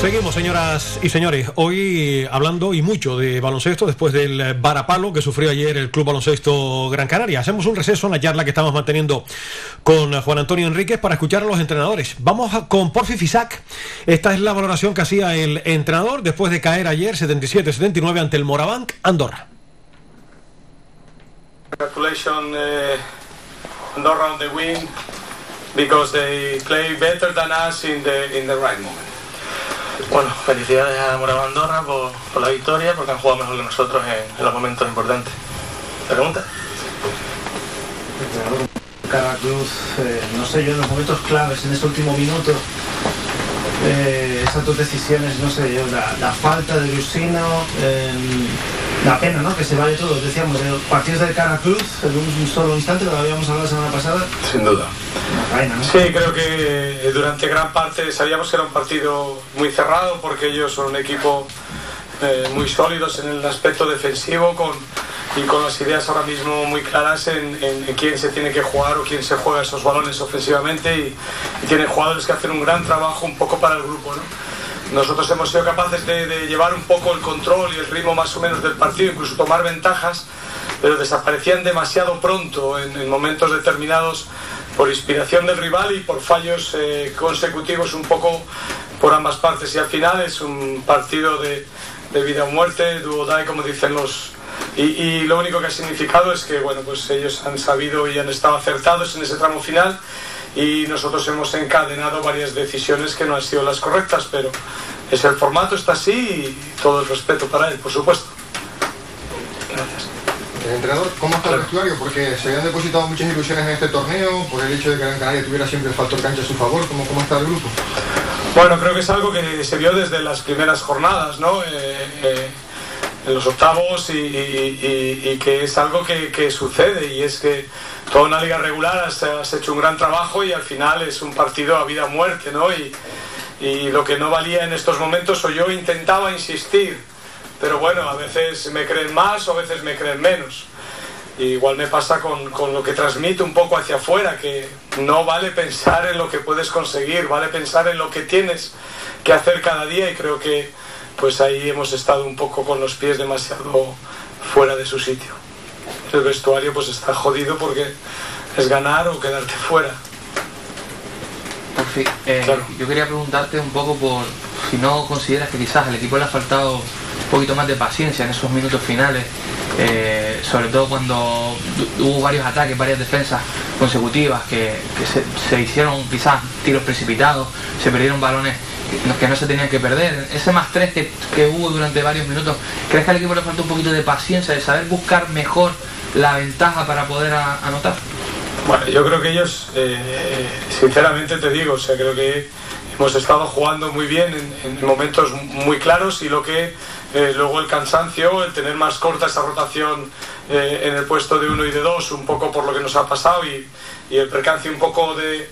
Seguimos, señoras y señores. Hoy eh, hablando y mucho de baloncesto después del eh, varapalo que sufrió ayer el Club Baloncesto Gran Canaria. Hacemos un receso en la charla que estamos manteniendo con eh, Juan Antonio Enríquez para escuchar a los entrenadores. Vamos con Porfi Fisac. Esta es la valoración que hacía el entrenador después de caer ayer 77-79 ante el Morabanc Andorra. Congratulations, uh, Andorra on the win because they play better than us in the in the right moment. Bueno, felicidades a Morava Andorra por, por la victoria, porque han jugado mejor que nosotros en, los momentos importantes. ¿Te pregunta? Cara Cruz, eh, no sé yo, en los momentos claves, en este último minuto, eh, esas dos decisiones, no sé yo, la, la falta de Lucino, eh, la pena, ¿no? Que se vaya todo, decíamos, de los partidos del Cara Cruz, en un solo instante, lo habíamos hablado la semana pasada, Sin duda. vaina, ¿no? Sí, creo que eh, durante gran parte sabíamos que era un partido muy cerrado porque ellos son un equipo eh, muy sólidos en el aspecto defensivo con, y con las ideas ahora mismo muy claras en, quién se tiene que jugar o quién se juega esos balones ofensivamente y, tienen jugadores que hacen un gran trabajo un poco para el grupo. ¿no? Nosotros hemos sido capaces de, de llevar un poco el control y el ritmo más o menos del partido, incluso tomar ventajas, pero desaparecían demasiado pronto en, en momentos determinados por inspiración del rival y por fallos eh, consecutivos un poco por ambas partes. Y al final es un partido de, de vida o muerte, duo die, como dicen los... Y, y lo único que ha significado es que bueno, pues ellos han sabido y han estado acertados en ese tramo final y nosotros hemos encadenado varias decisiones que no han sido las correctas, pero es el formato, está así y todo el respeto para él, por supuesto. Gracias. Eh, entrenador, ¿cómo está el vestuario? Porque se habían depositado muchas ilusiones en este torneo por el hecho de que Gran Canaria tuviera siempre el factor cancha a su favor. ¿Cómo, cómo está el grupo? Bueno, creo que es algo que se vio desde las primeras jornadas, ¿no? Eh, eh, en los octavos y, y- y- y que es algo que, que sucede y es que toda una liga regular has, has hecho un gran trabajo y al final es un partido a vida o muerte, ¿no? Y, y lo que no valía en estos momentos o yo intentaba insistir, pero bueno, a veces me creen más o a veces me creen menos. Y igual me pasa con, con lo que transmito un poco hacia afuera, que no vale pensar en lo que puedes conseguir, vale pensar en lo que tienes que hacer cada día y creo que pues ahí hemos estado un poco con los pies demasiado fuera de su sitio. El vestuario pues está jodido porque es ganar o quedarte fuera. Porfi, eh, yo quería preguntarte un poco por si no consideras que quizás al equipo le ha faltado un poquito más de paciencia en esos minutos finales, eh, sobre todo cuando hubo varios ataques, varias defensas consecutivas que, se, hicieron quizás tiros precipitados, se perdieron balones no, que no se tenían que perder. Ese más tres que, que hubo durante varios minutos, ¿crees que al equipo le falta un poquito de paciencia, de saber buscar mejor la ventaja para poder anotar? Bueno, yo creo que ellos, eh, sinceramente te digo, o sea, creo que hemos estado jugando muy bien en, en momentos muy claros y lo que eh, luego el cansancio, el tener más corta esa rotación eh, en el puesto de uno y de dos, un poco por lo que nos ha pasado y, y el percance un poco de,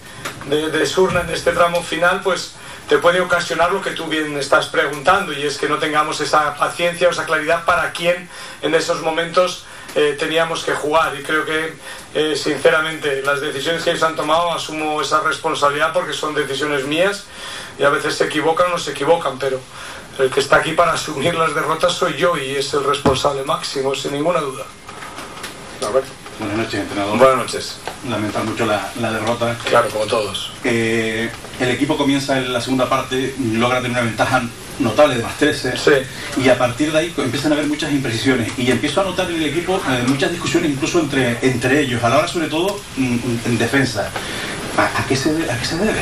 de, Surna en este tramo final, pues te puede ocasionar lo que tú bien estás preguntando y es que no tengamos esa paciencia o esa claridad para quién en esos momentos eh, teníamos que jugar. Y creo que sinceramente las decisiones que ellos han tomado asumo esa responsabilidad porque son decisiones mías y a veces se equivocan o no se equivocan pero el que está aquí para asumir las derrotas soy yo y es el responsable máximo sin ninguna duda Alberto. Buenas noches, entrenador. Buenas noches. Lamentar mucho la, la derrota. Claro, como todos. Eh, el equipo comienza en la segunda parte, logra tener una ventaja notable de más 13. Y a partir de ahí empiezan a haber muchas imprecisiones. Y empiezo a notar en el equipo eh, muchas discusiones incluso entre, entre ellos, a la hora sobre todo mm, en defensa. ¿A, a qué se, ¿A qué se debe?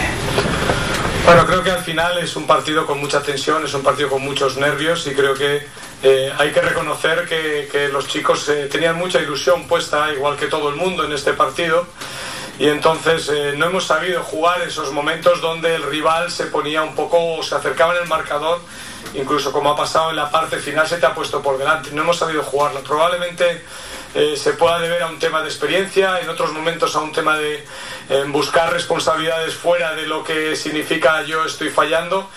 Bueno, creo que al final es un partido con mucha tensión, es un partido con muchos nervios y creo que eh, hay que reconocer que, que los chicos eh, tenían mucha ilusión puesta, igual que todo el mundo, en este partido. Y entonces eh, no hemos sabido jugar esos momentos donde el rival se ponía un poco, se acercaba en el marcador, incluso como ha pasado en la parte final, se te ha puesto por delante. No hemos sabido jugarla. Probablemente eh, se pueda deber a un tema de experiencia, en otros momentos a un tema de buscar responsabilidades fuera de lo que significa yo estoy fallando.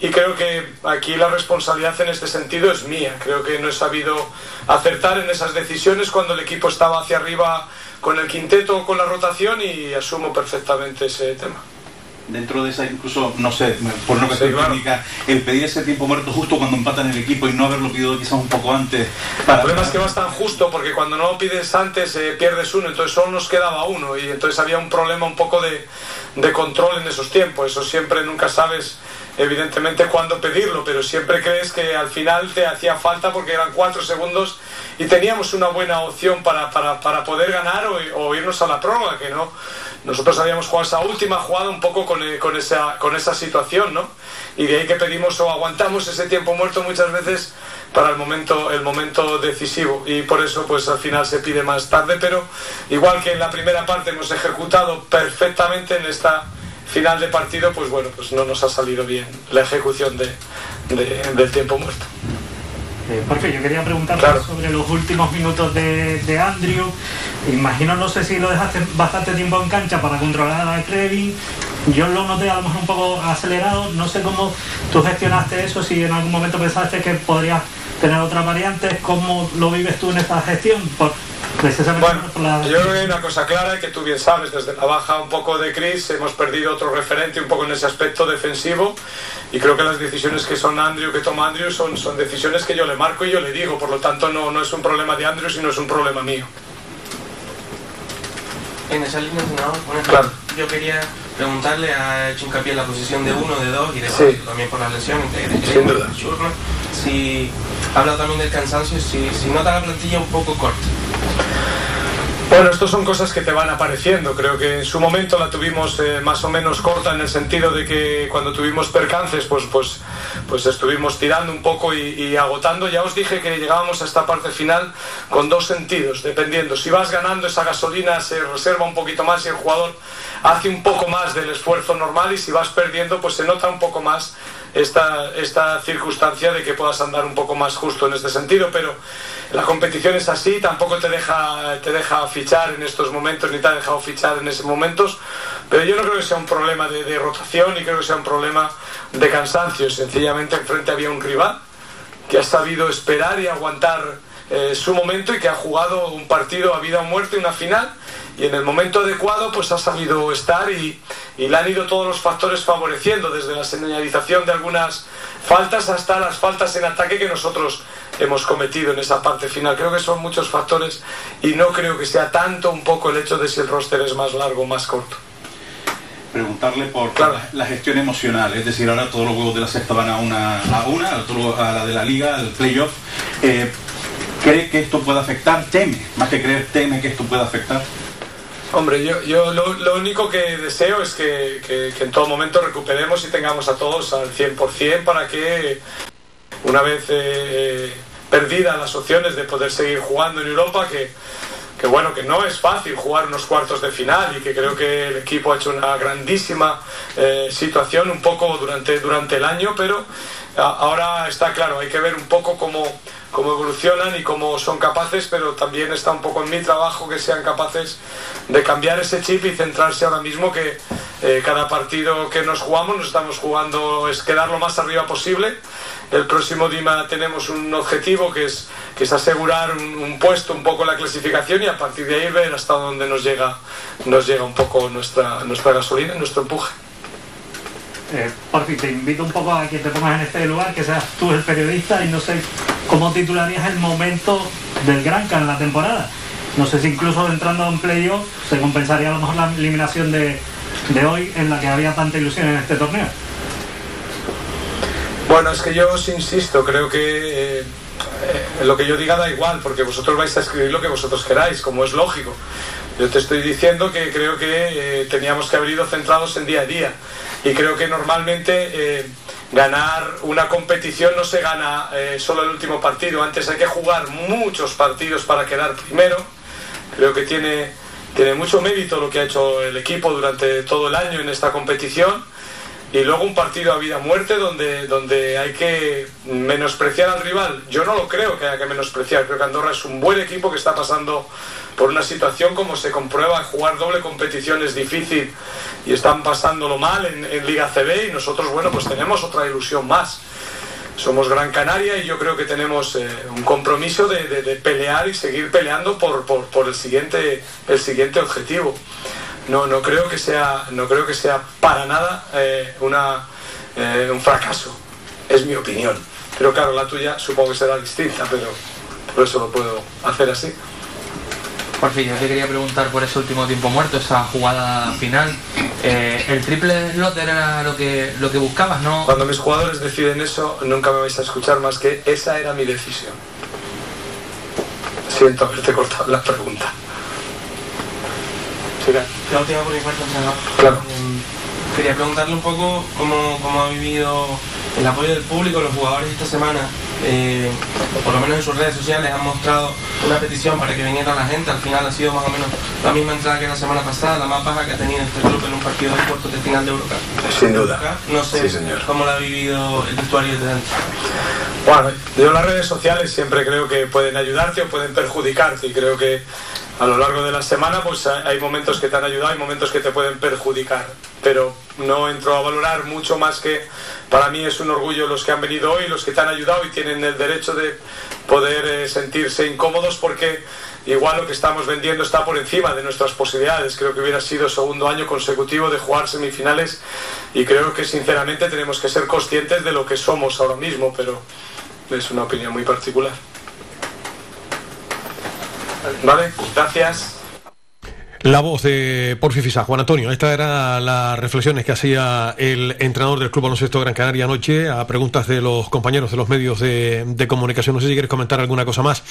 Y creo que aquí la responsabilidad en este sentido es mía. Creo que no he sabido acertar en esas decisiones cuando el equipo estaba hacia arriba con el quinteto o con la rotación y asumo perfectamente ese tema. Dentro de esa, incluso, no sé, por una cuestión técnica, el pedir ese tiempo muerto justo cuando empatan el equipo y no haberlo pedido quizás un poco antes. El problema es que vas tan justo porque cuando no lo pides antes eh, pierdes uno, entonces solo nos quedaba uno y entonces había un problema un poco de, de control en esos tiempos. Eso siempre nunca sabes evidentemente cuándo pedirlo, pero siempre crees que al final te hacía falta porque eran cuatro segundos y teníamos una buena opción para, para, para poder ganar o, o irnos a la prórroga, que no. Nosotros habíamos jugado esa última jugada un poco con, eh, con, esa, con esa situación, ¿no? Y de ahí que pedimos o aguantamos ese tiempo muerto muchas veces para el momento, el momento decisivo. Y por eso, pues al final se pide más tarde, pero igual que en la primera parte hemos ejecutado perfectamente en esta final de partido, pues bueno, pues no nos ha salido bien la ejecución de, de- del tiempo muerto. Eh, Porque yo quería preguntarte Claro. sobre los últimos minutos de, de Andrew. Imagino, no sé si lo dejaste bastante tiempo en cancha para controlar a Krevin. Yo lo noté a lo mejor un poco acelerado. No sé cómo tú gestionaste eso, si en algún momento pensaste que podrías tener otras variantes. ¿Cómo lo vives tú en esta gestión? Por- Bueno, yo creo que hay una cosa clara y que tú bien sabes, desde la baja un poco de Chris hemos perdido otro referente un poco en ese aspecto defensivo y creo que las decisiones que son Andrew, que toma Andrew son, son decisiones que yo le marco y yo le digo, por lo tanto no, no es un problema de Andrew, sino es un problema mío. En esa línea, claro. yo quería preguntarle, ha hecho hincapié en la posición de uno, de dos y de sí. también por la lesión. Sin duda. Si habla también del cansancio, si, si nota la plantilla un poco corta. Bueno, estas son cosas que te van apareciendo. Creo que en su momento la tuvimos eh, más o menos corta en el sentido de que cuando tuvimos percances, pues, pues, pues estuvimos tirando un poco y, y, agotando. Ya os dije que llegábamos a esta parte final con dos sentidos, dependiendo. Si vas ganando esa gasolina se reserva un poquito más y el jugador hace un poco más del esfuerzo normal y si vas perdiendo, pues se nota un poco más esta, esta circunstancia de que puedas andar un poco más justo en este sentido, pero la competición es así, tampoco te deja, te deja fichar en estos momentos, ni te ha dejado fichar en esos momentos, pero yo no creo que sea un problema de, rotación, ni creo que sea un problema de cansancio, sencillamente enfrente había un rival que ha sabido esperar y aguantar eh, su momento y que ha jugado un partido a vida o muerte, una final, y en el momento adecuado pues ha sabido estar y, y, le han ido todos los factores favoreciendo, desde la señalización de algunas faltas hasta las faltas en ataque que nosotros hemos cometido en esa parte final. Creo que son muchos factores y no creo que sea tanto un poco el hecho de si el roster es más largo o más corto preguntarle por claro. la, gestión emocional, es decir, ahora todos los juegos de la sexta van a una, a una, a la de la liga, al playoff. Eh, ¿Cree que esto puede afectar? ¿Teme? Más que creer, teme que esto pueda afectar. Hombre, yo, yo lo, lo, único que deseo es que, que, en todo momento recuperemos y tengamos a todos al 100% para que una vez eh, perdidas las opciones de poder seguir jugando en Europa, que, que bueno, que no es fácil jugar unos cuartos de final y que creo que el equipo ha hecho una grandísima eh, situación un poco durante, durante el año, pero ahora está claro, hay que ver un poco cómo cómo evolucionan y cómo son capaces, pero también está un poco en mi trabajo que sean capaces de cambiar ese chip y centrarse ahora mismo que eh, cada partido que nos jugamos nos estamos jugando es quedar lo más arriba posible. El próximo Dima tenemos un objetivo que es, que es asegurar un, un puesto un poco la clasificación y a partir de ahí ver hasta dónde nos llega, nos llega un poco nuestra, nuestra gasolina nuestro empuje. Eh, por fin, te invito un poco a que te pongas en este lugar, que seas tú el periodista y no sé cómo titularías el momento del Granca en la temporada. No sé si incluso entrando en playoff se compensaría a lo mejor la eliminación de, de hoy en la que había tanta ilusión en este torneo. Bueno, es que yo os insisto, creo que eh, lo que yo diga da igual, porque vosotros vais a escribir lo que vosotros queráis, como es lógico. Yo te estoy diciendo que creo que eh, teníamos que haber ido centrados en día a día. Y creo que normalmente eh, ganar una competición no se gana eh, solo el último partido. Antes hay que jugar muchos partidos para quedar primero. Creo que tiene, tiene mucho mérito lo que ha hecho el equipo durante todo el año en esta competición. Y luego un partido a vida muerte donde, donde hay que menospreciar al rival. Yo no lo creo que haya que menospreciar. Creo que Andorra es un buen equipo que está pasando por una situación como se comprueba, jugar doble competición es difícil y están pasándolo mal en, Liga CB y nosotros, bueno, pues tenemos otra ilusión más. Somos Gran Canaria y yo creo que tenemos eh, un compromiso de, pelear y seguir peleando por, el, siguiente, el siguiente objetivo. No, no, creo que sea, no creo que sea para nada eh, una, eh, un fracaso, es mi opinión. Pero claro, la tuya supongo que será distinta, pero por eso lo puedo hacer así. Por fin, yo te quería preguntar por ese último tiempo muerto, esa jugada final. Eh, ¿El triple slot era lo que, lo que buscabas, no? Cuando mis jugadores deciden eso, nunca me vais a escuchar más que esa era mi decisión. Siento haberte cortado la pregunta. La última por mi parte, Claro. Eh, quería preguntarle un poco cómo, cómo ha vivido el apoyo del público, los jugadores esta semana, eh, por lo menos en sus redes sociales, han mostrado una petición para que viniera la gente. Al final ha sido más o menos la misma entrada que la semana pasada, la más baja que ha tenido este club en un partido de cuartos de final de Eurocup. Sin duda. No sé sí, cómo lo ha vivido el vestuario de dentro. Bueno, yo las redes sociales siempre creo que pueden ayudarte o pueden perjudicarte y creo que a lo largo de la semana pues hay momentos que te han ayudado y momentos que te pueden perjudicar pero no entro a valorar mucho más que para mí es un orgullo los que han venido hoy los que te han ayudado y tienen el derecho de poder eh, sentirse incómodos porque igual lo que estamos vendiendo está por encima de nuestras posibilidades. Creo que hubiera sido segundo año consecutivo de jugar semifinales y creo que sinceramente tenemos que ser conscientes de lo que somos ahora mismo, pero es una opinión muy particular. Vale, gracias. La voz de Porfi Fisa, Juan Antonio. Estas eran las reflexiones que hacía el entrenador del Club Baloncesto Gran Canaria anoche a preguntas de los compañeros de los medios de, de comunicación. No sé si quieres comentar alguna cosa más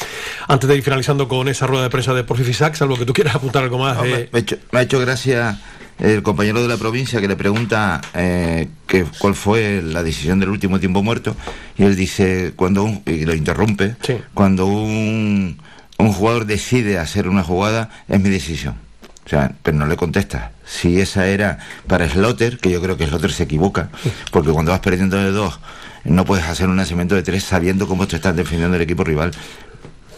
antes de ir finalizando con esa rueda de prensa de Porfi Fisac, salvo que tú quieras apuntar algo más. No, me, ha hecho, me ha hecho gracia el compañero de la provincia que le pregunta eh, que, cuál fue la decisión del último tiempo muerto y él dice cuando un, y lo interrumpe cuando un, un jugador decide hacer una jugada es mi decisión o sea, pero no le contesta. Si esa era para Slotter, que yo creo que Slotter se equivoca, porque cuando vas perdiendo de dos, no puedes hacer un lanzamiento de tres sabiendo cómo te estás defendiendo el equipo rival.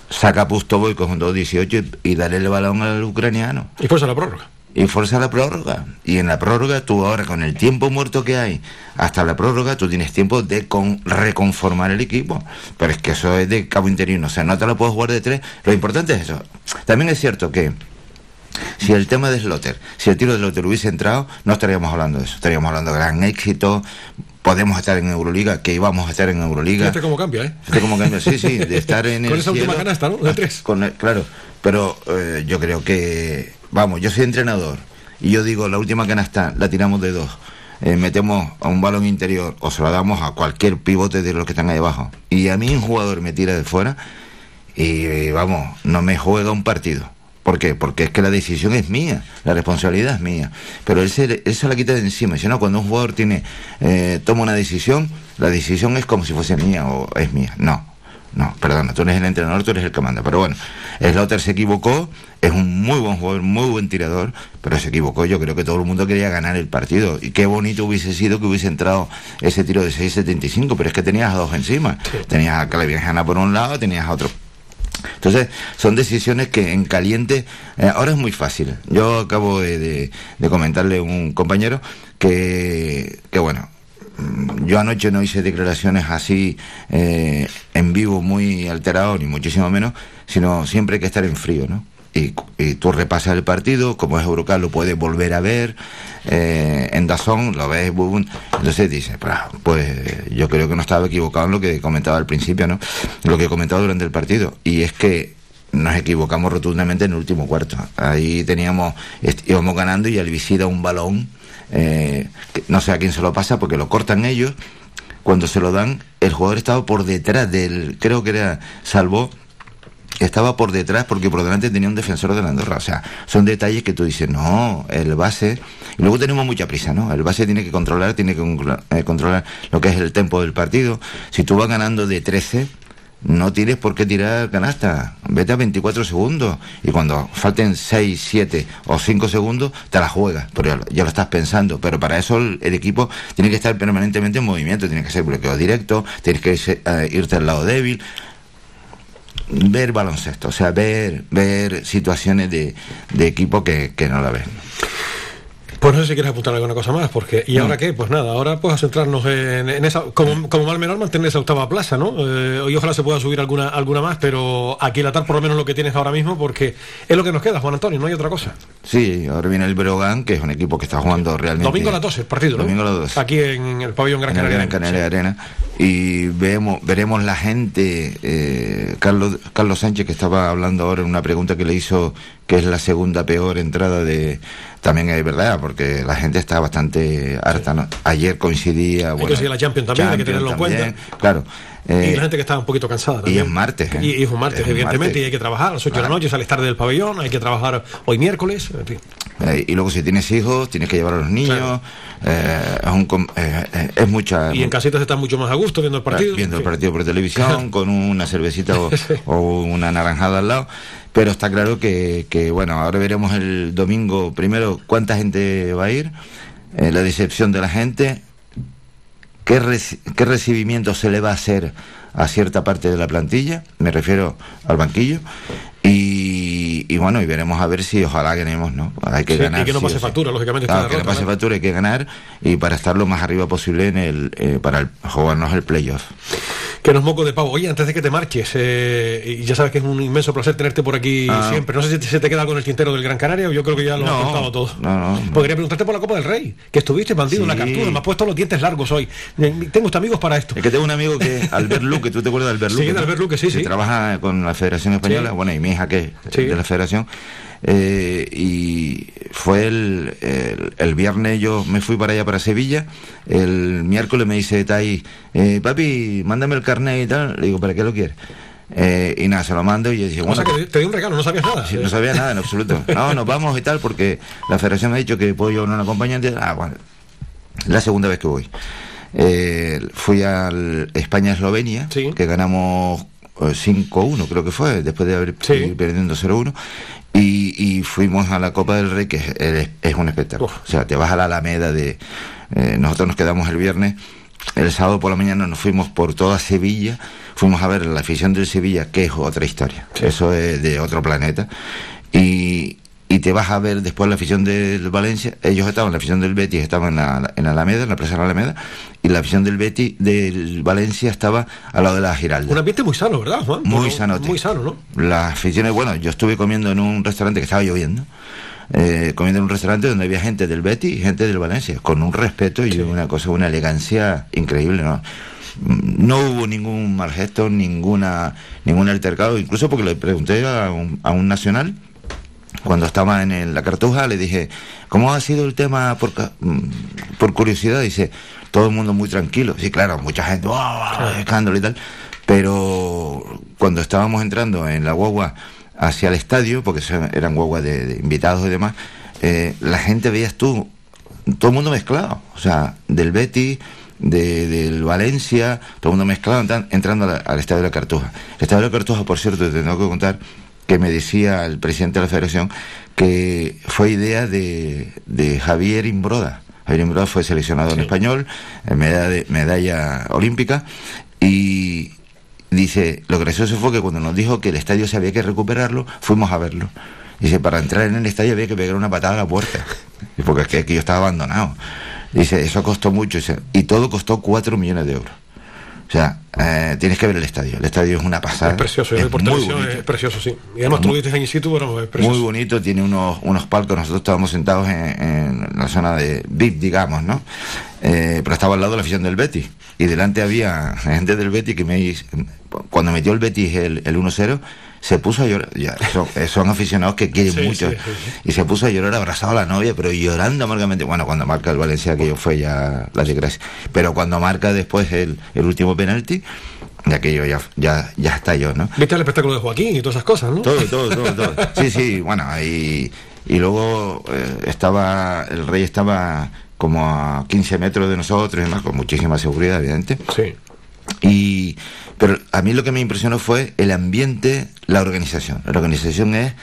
Saca a Pustovo y con 2-18 y, y dale el balón al ucraniano. Y fuerza la prórroga. Y fuerza la prórroga. Y en la prórroga, tú ahora con el tiempo muerto que hay, hasta la prórroga, tú tienes tiempo de con- reconformar el equipo. Pero es que eso es de cabo interino. O sea, no te lo puedes jugar de tres. Lo importante es eso. También es cierto que si el tema de Slotter, si el tiro de Slotter hubiese entrado, no estaríamos hablando de eso. Estaríamos hablando de gran éxito. Podemos estar en Euroliga, que íbamos a estar en Euroliga. Fíjate cómo cambia, ¿eh? Fíjate cómo cambia, sí, sí, de estar en *laughs* Con el esa última canasta, ¿no? De tres. con el- claro, pero eh, yo creo que, vamos, yo soy entrenador y yo digo, la última canasta la tiramos de dos, eh, metemos a un balón interior o se lo damos a cualquier pivote de los que están ahí abajo y a mí un jugador me tira de fuera y eh, vamos, no me juega un partido. ¿Por qué? Porque es que la decisión es mía, la responsabilidad es mía. Pero él se, él se la quita de encima. Si no, cuando un jugador tiene, eh, toma una decisión, la decisión es como si fuese mía o es mía. No, no, perdona, tú eres el entrenador, tú eres el que manda. Pero bueno, Slaughter se equivocó, es un muy buen jugador, muy buen tirador, pero se equivocó. Yo creo que todo el mundo quería ganar el partido. Y qué bonito hubiese sido que hubiese entrado ese tiro de 6.75, pero es que tenías a dos encima. Tenías a Calaviajana por un lado, tenías a otro entonces, son decisiones que en caliente, eh, ahora es muy fácil. Yo acabo de, de- de comentarle a un compañero que, que bueno, yo anoche no hice declaraciones así eh, en vivo muy alterado, ni muchísimo menos, sino siempre hay que estar en frío, ¿no? Y, y tú repasas el partido, como es Eurocar lo puedes volver a ver, eh, en Dazón lo ves, boom, entonces dices, "Pra, pues yo creo que no estaba equivocado en lo que comentaba al principio, ¿no? Lo que he comentado durante el partido, y es que nos equivocamos rotundamente en el último cuarto. Ahí teníamos, íbamos ganando y Alvicida un balón, eh, no sé a quién se lo pasa porque lo cortan ellos. Cuando se lo dan, el jugador estaba por detrás del, creo que era Salvó, estaba por detrás porque por delante tenía un defensor de la Andorra. O sea, son detalles que tú dices, no, el base. Y luego tenemos mucha prisa, ¿no? El base tiene que controlar, tiene que concla- eh, controlar lo que es el tempo del partido. Si tú vas ganando de 13, no tienes por qué tirar canasta. Vete a 24 segundos. Y cuando falten 6, 7 o 5 segundos, te la juegas. Pero ya, lo- ya lo estás pensando. Pero para eso el, equipo tiene que estar permanentemente en movimiento. Tiene que ser bloqueo directo, tienes que eh, irte al lado débil ver baloncesto, o sea, ver, ver situaciones de, de equipo que, que no la ven. Pues no sé si quieres apuntar alguna cosa más, porque ¿y No. ahora qué? Pues nada, ahora pues a centrarnos en, en esa, como, como mal menor mantener esa octava plaza, ¿no? Eh, y ojalá se pueda subir alguna, alguna más, pero aquilatar por lo menos lo que tienes ahora mismo, porque es lo que nos queda, Juan Antonio, no hay otra cosa. Sí, ahora viene el Brogan, que es un equipo que está jugando realmente. Domingo a las 12 el partido, ¿no? Domingo a las 12. Aquí en el pabellón Gran Canaria. Gran Canaria Arena y vemos veremos la gente eh, Carlos Carlos Sánchez que estaba hablando ahora en una pregunta que le hizo que es la segunda peor entrada de también es verdad porque la gente está bastante harta ¿no? ayer coincidía Hay bueno, que seguir la Champions también, hay que tenerlo en cuenta. claro eh, y la gente que está un poquito cansada y es martes ¿eh? Y, es un martes, Es evidentemente, martes. y hay que trabajar a las 8 de la noche, sale tarde del pabellón, hay que trabajar hoy miércoles, en fin. Eh, y luego si tienes hijos tienes que llevar a los niños eh, es, un eh, eh, es mucha Y en casitas está mucho más a gusto viendo el partido. viendo en el partido por televisión con una cervecita o, *laughs* o una naranjada al lado pero está claro que, que, bueno ahora veremos el domingo primero cuánta gente va a ir eh, la decepción de la gente qué, reci- qué recibimiento se le va a hacer a cierta parte de la plantilla me refiero al banquillo y, y bueno y veremos a ver si ojalá ganemos no hay que Sí, ganar y que no sí pase sí. factura, lógicamente, esta Claro, que no pase ¿no? factura hay que ganar y para estar lo más arriba posible en el eh, para el, jugarnos el playoff Que no es moco de pavo. Oye, antes de que te marches, eh, y ya sabes que es un inmenso placer tenerte por aquí Ah. siempre. No sé si te- se te queda con el tintero del Gran Canaria o yo creo que ya lo has No, contado todo. No, no. Podría preguntarte por la Copa del Rey, que estuviste bandido en la Sí. captura, me has puesto los dientes largos hoy. Eh, Tengo amigos para esto. Es que tengo un amigo que *laughs* Albert Luque, ¿tú te acuerdas de Albert Sí, Luque? de no? Albert Luque, sí, Que sí. trabaja con la Federación Española, Sí. bueno, y mi hija que Sí. de la Federación. Eh, y fue el, el, el viernes yo me fui para allá, para Sevilla. El miércoles me dice Tai, eh, papi, mándame el carnet y tal. Le digo, ¿para qué lo quieres? Eh, y nada, se lo mando y yo dije, O bueno, sea que te di un regalo, no sabías nada. Sí, no sabía nada en absoluto. *laughs* No, nos vamos y tal, porque la federación me ha dicho que puedo llevar un acompañante. Ah, bueno, la segunda vez que voy. Eh, fui al España-Eslovenia, que ganamos eh, 5-1, creo que fue, después de haber ir perdiendo 0-1. Y, y fuimos a la Copa del Rey, que es, es- es un espectáculo. O sea, te vas a la Alameda de... eh, nosotros nos quedamos el viernes, el sábado por la mañana nos fuimos por toda Sevilla, fuimos a ver la afición del Sevilla, que es otra historia. Eso es de otro planeta. Y, y te vas a ver después la afición del Valencia, ellos estaban, la afición del Betis estaba en la, en Alameda, en la Plaza de la Alameda, y la afición del Betis, del Valencia estaba al lado de la Giralda. Un ambiente muy sano, ¿verdad, Juan? Muy sanote. Muy sano, ¿no? Las aficiones, bueno, yo estuve comiendo en un restaurante que estaba lloviendo, eh, comiendo en un restaurante donde había gente del Betis y gente del Valencia, con un respeto y una cosa, una elegancia increíble, ¿no? Mm, No hubo ningún mal gesto, ninguna, ningún altercado, incluso porque le pregunté a un, a un nacional, cuando estaba en el- la cartuja, le dije, ¿cómo ha sido el tema por, mm, por curiosidad? Dice, todo el mundo muy tranquilo. Sí, claro, mucha gente, ¡wow! escándalo y tal. Pero cuando estábamos entrando en la guagua hacia el estadio, porque eran guaguas de, de invitados y demás, eh, la gente veías tú, todo el mundo mezclado. O sea, del Betis, de, del Valencia, todo el mundo mezclado entran- entrando a la- al estadio de la Cartuja. El estadio de la Cartuja, por cierto, te tengo que contar que me decía el presidente de la federación que fue idea de, de Javier Imbroda. Javier Imbroda fue seleccionado en español, medalla, de- medalla olímpica, y dice, lo gracioso fue que cuando nos dijo que el estadio se había que recuperarlo, fuimos a verlo. Dice, para entrar en el estadio había que pegar una patada a la puerta, porque es que aquello estaba abandonado. Dice, eso costó mucho, y todo costó 4 millones de euros. O sea, eh, tienes que ver el estadio. El estadio es una pasada. Es precioso, Es por muy bonito. es precioso, sí. Y además tú lo viste en situ, bueno, es precioso. Muy bonito, tiene unos, unos palcos, nosotros estábamos sentados en, en la zona de VIP, digamos, ¿no? Eh, pero estaba al lado de la afición del Betis. Y delante había gente del Betis que me cuando metió el Betis el, el 1-0, se puso a llorar. Ya, son, *laughs* eh, son aficionados que quieren Sí, mucho. sí, sí, Y se puso a llorar abrazado a la novia, pero llorando amargamente. Bueno, cuando marca el Valencia, aquello fue ya la desgracia. Pero cuando marca después el, el último penalti, de aquello ya, ya, ya está yo, ¿no? Viste el espectáculo de Joaquín y todas esas cosas, ¿no? Todo, todo, todo, todo. Sí, sí, bueno, y, y luego eh, estaba, el rey estaba como a 15 metros de nosotros y demás, con muchísima seguridad, evidente. Sí. Y, pero a mí lo que me impresionó fue el ambiente, la organización. La organización es...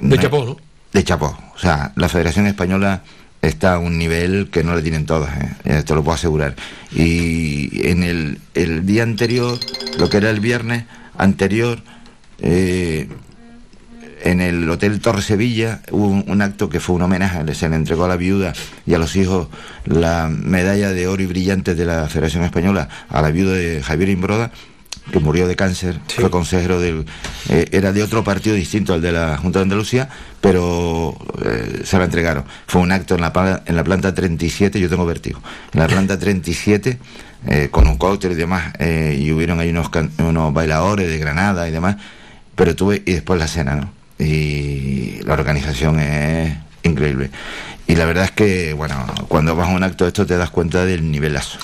De chapó, ¿no? De chapó. O sea, la Federación Española está a un nivel que no le tienen todas, ¿eh? Eh, te lo puedo asegurar. Y en el, el día anterior, lo que era el viernes anterior, eh, en el Hotel Torre Sevilla hubo un, un acto que fue un homenaje, se le entregó a la viuda y a los hijos la medalla de oro y brillante de la Federación Española a la viuda de Javier Imbroda, que murió de cáncer, fue consejero del... eh, era de otro partido distinto al de la Junta de Andalucía, pero eh, se la entregaron. Fue un acto en la, en la planta 37, yo tengo vértigo, en la planta 37, eh, con un cóctel y demás, eh, y hubieron ahí unos, unos bailadores de Granada y demás, pero tuve, y después la cena, ¿no? Y la organización es increíble. Y la verdad es que, bueno, cuando vas a un acto de esto te das cuenta del nivelazo.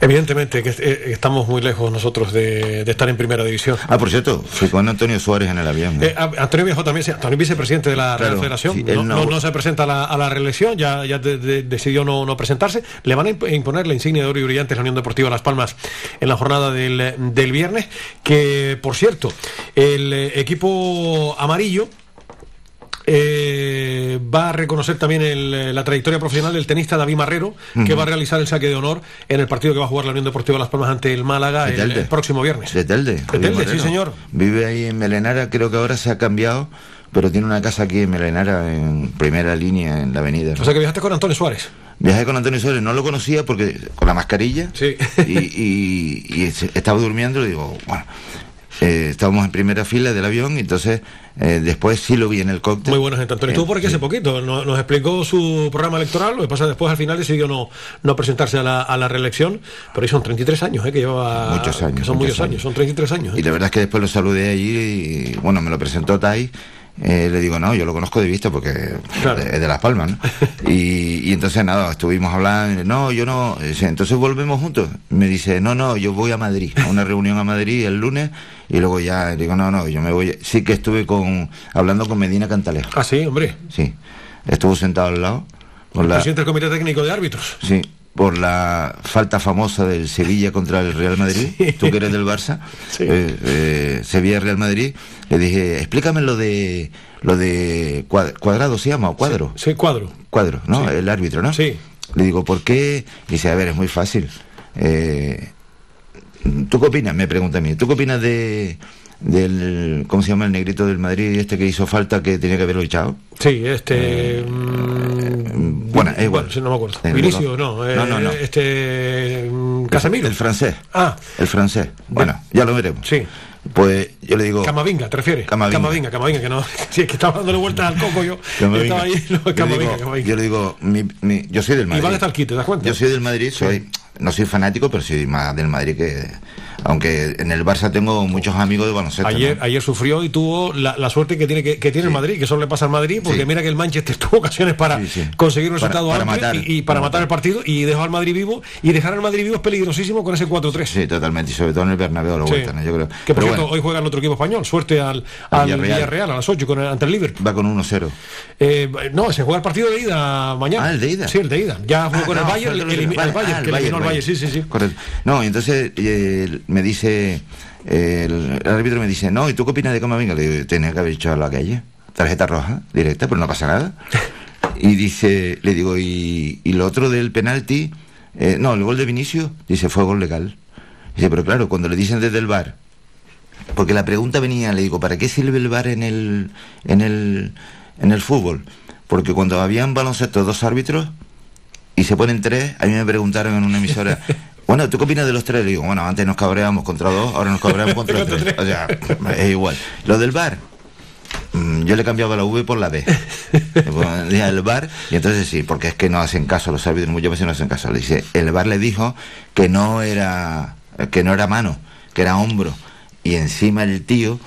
Evidentemente que eh, estamos muy lejos nosotros de, de estar en primera división. Ah, por cierto, fui con Antonio Suárez en el avión. Eh, Antonio Viejo también, Antonio vicepresidente de la Real Federación, sí, no, se presenta a la, a la reelección, ya, ya de- de- decidió no, no presentarse. Le van a imp- imponer la insignia de oro y brillante la Unión Deportiva Las Palmas en la jornada del, del viernes, que por cierto, el eh, equipo amarillo eh, va a reconocer también el, eh, la trayectoria profesional del tenista David Marrero, que va a realizar el saque de honor en el partido que va a jugar la Unión Deportiva Las Palmas ante el Málaga el, próximo viernes. De Telde. De Telde, sí señor. Vive ahí en Melenara, creo que ahora se ha cambiado, pero tiene una casa aquí en Melenara, en primera línea, en la avenida. O sea que viajaste con Antonio Suárez. Viajé con Antonio Soles, no lo conocía porque con la mascarilla Sí. y, y- y estaba durmiendo y digo, bueno, eh, estábamos en primera fila del avión y entonces eh, después sí lo vi en el cóctel. Muy gente, Antonio. Estuvo por aquí hace poquito, nos, nos explicó su programa electoral, lo que pasa después al final decidió no, no presentarse a la, a la reelección, pero ahí son 33 años, ¿eh? que lleva... Muchos años, Que son muchos muchos años. son 33 años. ¿eh? Y la verdad es que después lo saludé allí y bueno, me lo presentó Tai. eh, le digo, no, yo lo conozco de vista porque es de Las Palmas, ¿no? *laughs* y, y entonces nada, estuvimos hablando, no, yo no, dice, entonces volvemos juntos. Me dice, no, no, yo voy a Madrid, a una reunión a Madrid el lunes y luego ya, digo, no, no, yo me voy. Sí que estuve con, hablando con Medina Cantalejo. Ah, sí, hombre. Sí, estuvo sentado al lado. Con la, Presidente del Comité Técnico de Árbitros. Sí, por la falta famosa del Sevilla contra el Real Madrid, tú que eres del Barça, eh, eh, Sevilla-Real Madrid, le dije, explícame lo de lo de cuad- cuadrado se llama o cuadro. Sí, cuadro. Cuadro, ¿no? El árbitro, ¿no? Sí. Le digo, ¿por qué? Dice, a ver, es muy fácil. Eh, ¿Tú qué opinas? Me pregunta a mí. ¿Tú qué opinas de del cómo se llama el negrito del Madrid este que hizo falta que tenía que haberlo echado? Sí, este... mm, Bueno, es igual. bueno, no me acuerdo. Eh, Vinicio, no. eh, no, no, no. Este... mm, Casemiro. El francés. Ah. El francés. Bueno, ya lo veremos. Sí. Pues yo le digo. Camavinga, ¿te refieres? Camavinga. Camavinga, Camavinga, que no. *laughs* Si es que estaba dándole vueltas al coco yo. Camavinga. Estaba ahí, no, Yo le Camavinga, digo- Camavinga. Yo le digo, mi- mi- yo soy del Y Madrid. van hasta el kit, ¿te das cuenta? Yo soy del Madrid, soy, no soy fanático, pero soy más del Madrid que. Aunque en el Barça tengo muchos amigos de baloncesto. Ayer, ¿no? ayer sufrió y tuvo la, la suerte que tiene que, que tiene el Madrid, que eso le pasa al Madrid, porque mira que el Manchester *laughs* tuvo ocasiones para conseguir un resultado para amplio matar, y, y para matar el partido y dejó al Madrid vivo y dejar al Madrid vivo es peligrosísimo con ese 4-3. Sí, totalmente, y sobre todo en el Bernabéu lo vuelta, ¿no? yo creo. Que por Pero cierto, bueno, hoy juega el otro equipo español, suerte al, Al al Villarreal. Villarreal. a las 8 con el- ante el Liverpool. va con 1-0. Eh, no, se juega el partido de ida mañana. Ah, el de ida. Sí, el de ida. Ya jugó Ah, con el Bayern, el el, el, Bayern, ah, el que al Bayern, Sí, sí, sí. Correcto. No, y entonces eh, me dice, eh, el, el árbitro me dice, no, ¿y tú qué opinas de Camavinga? Le digo, tenía que haber echado a la calle. Tarjeta roja, directa, pero no pasa nada. Y dice, le digo, ¿y, y lo otro del penalti? Eh, no, el gol de Vinicio, dice, fue gol legal. Dice, pero claro, cuando le dicen desde el bar, porque la pregunta venía, le digo, ¿para qué sirve el bar en el, en el, en el fútbol? Porque cuando habían baloncesto dos árbitros y se ponen tres, a mí me preguntaron en una emisora, *laughs* bueno, ¿tú qué opinas de los tres? Le digo, bueno, antes nos cabreamos contra dos, ahora nos cabreamos contra tres. O sea, es igual. Lo del bar, mm, yo le he cambiado la V por la B. El bar, y entonces sí, porque es que no hacen caso, los árbitros muchas veces no hacen caso. Le dice, el bar le dijo que no era, que no era mano, que era hombro. Y encima el tío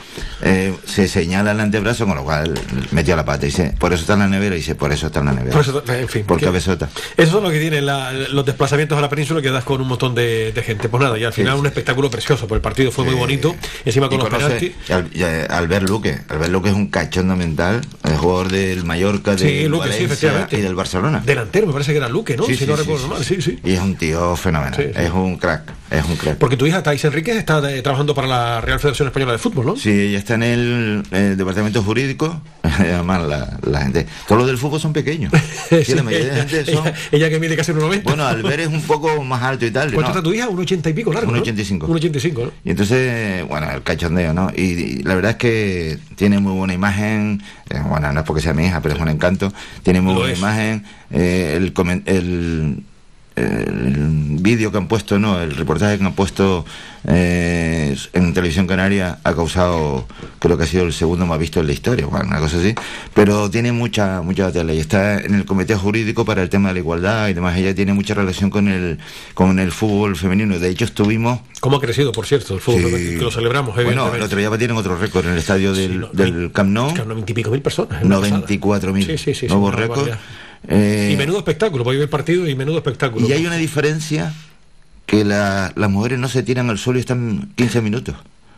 eh, se señala el antebrazo, con lo cual metió la pata. Y dice, por eso está en la nevera. Y dice, por eso está en la nevera. Por eso, en fin. Por cabezota. Eso es lo que tienen la- los desplazamientos a la península que das con un montón de, de gente. Pues nada, y al final un espectáculo precioso, porque el partido fue muy bonito, encima con Y los penaltis. Al- a- Albert Luque. Albert Luque es un cachondo mental, el jugador del Mallorca, del Luque, Valencia y del Barcelona. Delantero, me parece que era Luque, ¿no? Sí, si sí, no recuerdo mal, sí. sí. Y es un tío fenomenal, es un crack, es un crack. Porque tu hija Thais Enríquez está eh, trabajando para la Real Federación Española de Fútbol, ¿no? Sí, ella está en el, departamento jurídico, *laughs* además la, la gente, todos los del fútbol son pequeños. Sí, *laughs* Sí, la mayoría de gente son... ella, ella que mide casi un 90. Bueno, Albert es un poco más alto y tal. ¿Cuánto ¿no? está tu hija? Un 80 y pico largo, Un ¿no? 85. Un 85, ¿no? Y entonces, bueno, el cachondeo, ¿no? Y, y la verdad es que tiene muy buena imagen, eh, bueno, no es porque sea mi hija, pero es un encanto, tiene muy Lo buena es. imagen, eh, el, el, el vídeo que han puesto, no, el reportaje que han puesto eh, en Televisión Canaria ha causado, creo que ha sido el segundo más visto en la historia, bueno, una cosa así, pero tiene mucha, mucha tela y está en el comité jurídico para el tema de la igualdad y demás, ella tiene mucha relación con el, con el fútbol femenino, de hecho estuvimos ¿Cómo ha crecido, por cierto, el fútbol? Sí. femenino? Que lo celebramos, bueno, evidentemente. el otro día tienen otro récord en el estadio del, del Camp Nou. Claro, 90 y pico mil personas. es una pasada. 94.000 Sí, sí, sí, sí, nuevos una récords. barbaridad. Eh, Y menudo espectáculo, voy a ver el partido y menudo espectáculo. y hay una diferencia que la- las mujeres no se tiran al suelo y están 15 minutos.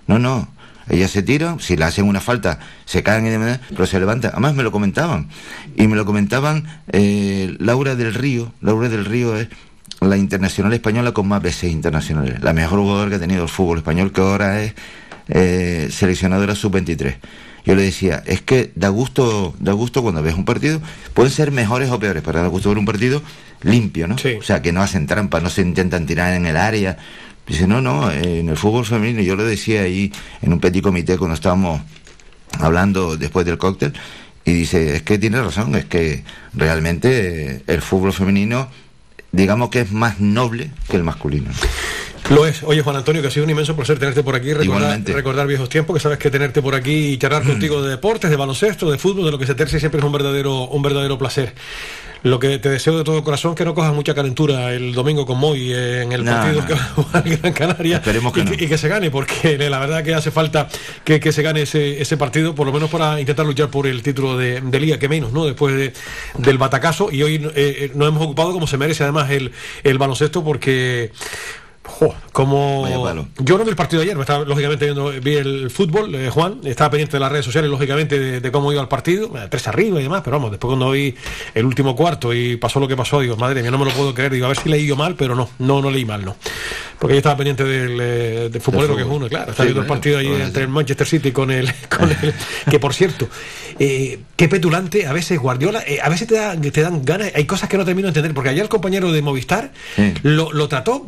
No, no. Ellas se tiran, si le hacen una falta, se caen y demás, pero se levantan. Además me lo comentaban. Y me lo comentaban eh, Laura del Río. Laura del Río es la internacional española con más veces internacionales. La mejor jugadora que ha tenido el fútbol español, que ahora es eh, seleccionadora sub-23. Yo le decía, es que da gusto, da gusto cuando ves un partido, pueden ser mejores o peores, pero da gusto ver un partido limpio, ¿no? O sea, que no hacen trampa, no se intentan tirar en el área. Dice, no, no, en el fútbol femenino, yo lo decía ahí en un petit comité cuando estábamos hablando después del cóctel, y dice, es que tiene razón, es que realmente el fútbol femenino digamos que es más noble que el masculino. Lo es. Oye, Juan Antonio, que ha sido un inmenso placer tenerte por aquí, recordar, viejos tiempos, que sabes que tenerte por aquí y charlar *clears throat* contigo de deportes, de baloncesto, de fútbol, de lo que se terce siempre es un verdadero, un verdadero placer. Lo que te deseo de todo corazón que no cojas mucha calentura el domingo con Moy en el No, partido no. que va a jugar Gran Canaria Esperemos que y, no. y que se gane, porque la verdad que hace falta que, que se gane ese, ese partido, por lo menos para intentar luchar por el título de, de liga, que menos, ¿no? Después de- del batacazo, y hoy eh, eh, nos hemos ocupado como se merece además el, el baloncesto, porque Jo, como yo no vi el partido de ayer, me estaba lógicamente viendo, vi el fútbol, eh, Juan, estaba pendiente de las redes sociales, lógicamente, de, de cómo iba el partido, eh, tres arriba y demás, pero vamos, después cuando vi el último cuarto y pasó lo que pasó, digo, madre mía, no me lo puedo creer, digo, a ver si leí yo mal, pero no, no, no leí mal, no. Porque yo estaba pendiente del, eh, del futbolero que es uno, claro, Sí, estaba viendo el partido ahí entre el Manchester City con el, *laughs* con el que por cierto, eh, qué petulante a veces Guardiola, a veces te, da- te dan ganas, hay cosas que no termino de entender, porque ayer el compañero de Movistar lo, lo trató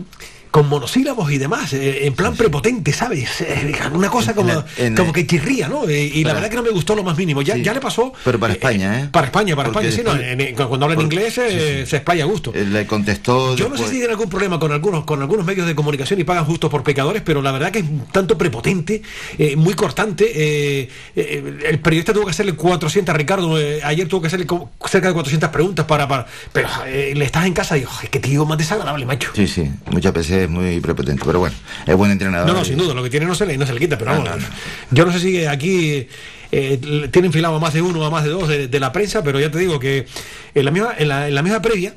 con monosílabos y demás, eh, en plan prepotente, ¿sabes? Eh, una cosa como, la- en- como que chirría, ¿no? Eh, y la verdad que no me gustó lo más mínimo. Ya, ya le pasó Pero para España, ¿eh? para España, para Porque España, sí, no, en- cuando habla en Por- inglés se explaya a gusto. Le contestó. Yo no sé si tiene algún problema con algunos, con algunos medios de comunicación y pagan justos por pecadores, pero la verdad que es un tanto prepotente, muy cortante. el periodista tuvo que hacerle 400, Ricardo, ayer tuvo que hacerle cerca de 400 preguntas para. para pero le estás en casa y digo, "Ay, qué tío más desagradable, macho. Sí, sí, muchas veces es muy prepotente, pero bueno, es buen entrenador. No, no, sin duda, lo que tiene no se le, no se le quita, pero No, vamos, no, no. yo no sé si aquí eh, tiene enfilado a más de uno o a más de dos de, de la prensa, pero ya te digo que en la misma, en la, en la misma previa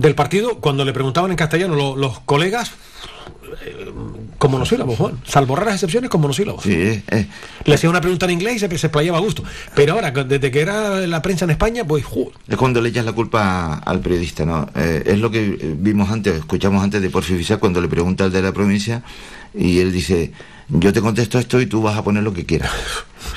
del partido, cuando le preguntaban en castellano lo- los colegas, eh, con monosílabos, Juan, salvo raras excepciones con monosílabos. Sí, eh, Le hacía una pregunta en inglés y se, se explayaba a gusto. Pero ahora, desde que era la prensa en España, pues, ju, Es cuando le echas la culpa al periodista, ¿no? Eh, es lo que eh, vimos antes, escuchamos antes de Porfi Fisac cuando le pregunta al de la provincia y él dice, yo te contesto esto y tú vas a poner lo que quieras.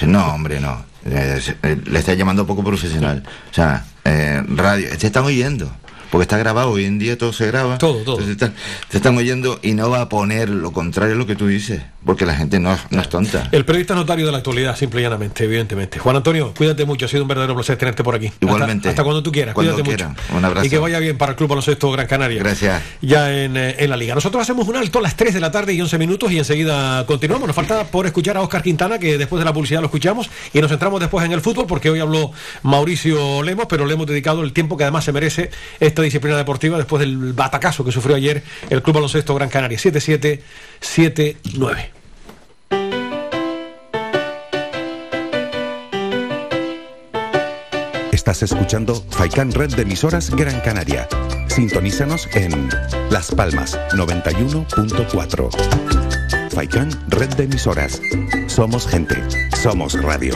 No, hombre, no. Eh, le está llamando poco profesional. O sea, eh, radio, te están oyendo. Porque está grabado, hoy en día todo se graba. Todo, todo. Entonces están- te están oyendo y no va a poner lo contrario a lo que tú dices. Porque la gente no, no es tonta. el periodista notario de la actualidad, simple y llanamente, evidentemente. Juan Antonio, cuídate mucho, ha sido un verdadero placer tenerte por aquí. Igualmente. Hasta, cuando tú quieras, Cuando cuídate quiera. mucho. Un abrazo. Y que vaya bien para el Club Baloncesto Gran Canaria. Gracias. Ya en, eh, en la liga. Nosotros hacemos un alto a las 3 de la tarde y 11 minutos y enseguida continuamos. Nos falta por escuchar a Oscar Quintana, que después de la publicidad lo escuchamos, y nos centramos después en el fútbol, porque hoy habló Mauricio Lemos, pero le hemos dedicado el tiempo que además se merece esta disciplina deportiva después del batacazo que sufrió ayer el Club Baloncesto Gran Canaria. 7-7-7-9. Estás escuchando Faikan Red de emisoras Gran Canaria. Sintonízanos en Las Palmas 91.4. Faikan Red de emisoras. Somos gente. Somos radio.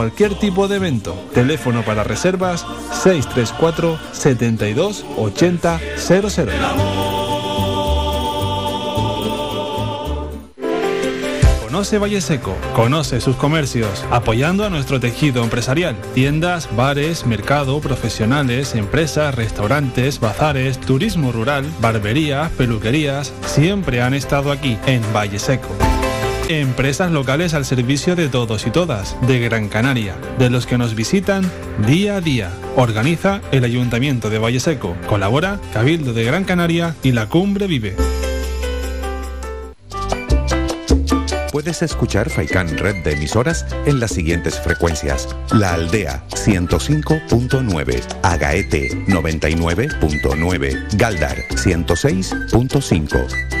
cualquier tipo de evento. Teléfono para reservas 634 72 80 00. Conoce Valle Seco, conoce sus comercios, apoyando a nuestro tejido empresarial. Tiendas, bares, mercado, profesionales, empresas, restaurantes, bazares, turismo rural, barberías, peluquerías, siempre han estado aquí, en Valle Seco. Empresas locales al servicio de todos y todas, de Gran Canaria, de los que nos visitan día a día. Organiza el Ayuntamiento de Valle Seco. Colabora Cabildo de Gran Canaria y la Cumbre Vive. Puedes escuchar Faikan Red de emisoras en las siguientes frecuencias. La Aldea 105.9, Agaete 99.9, Galdar 106.5,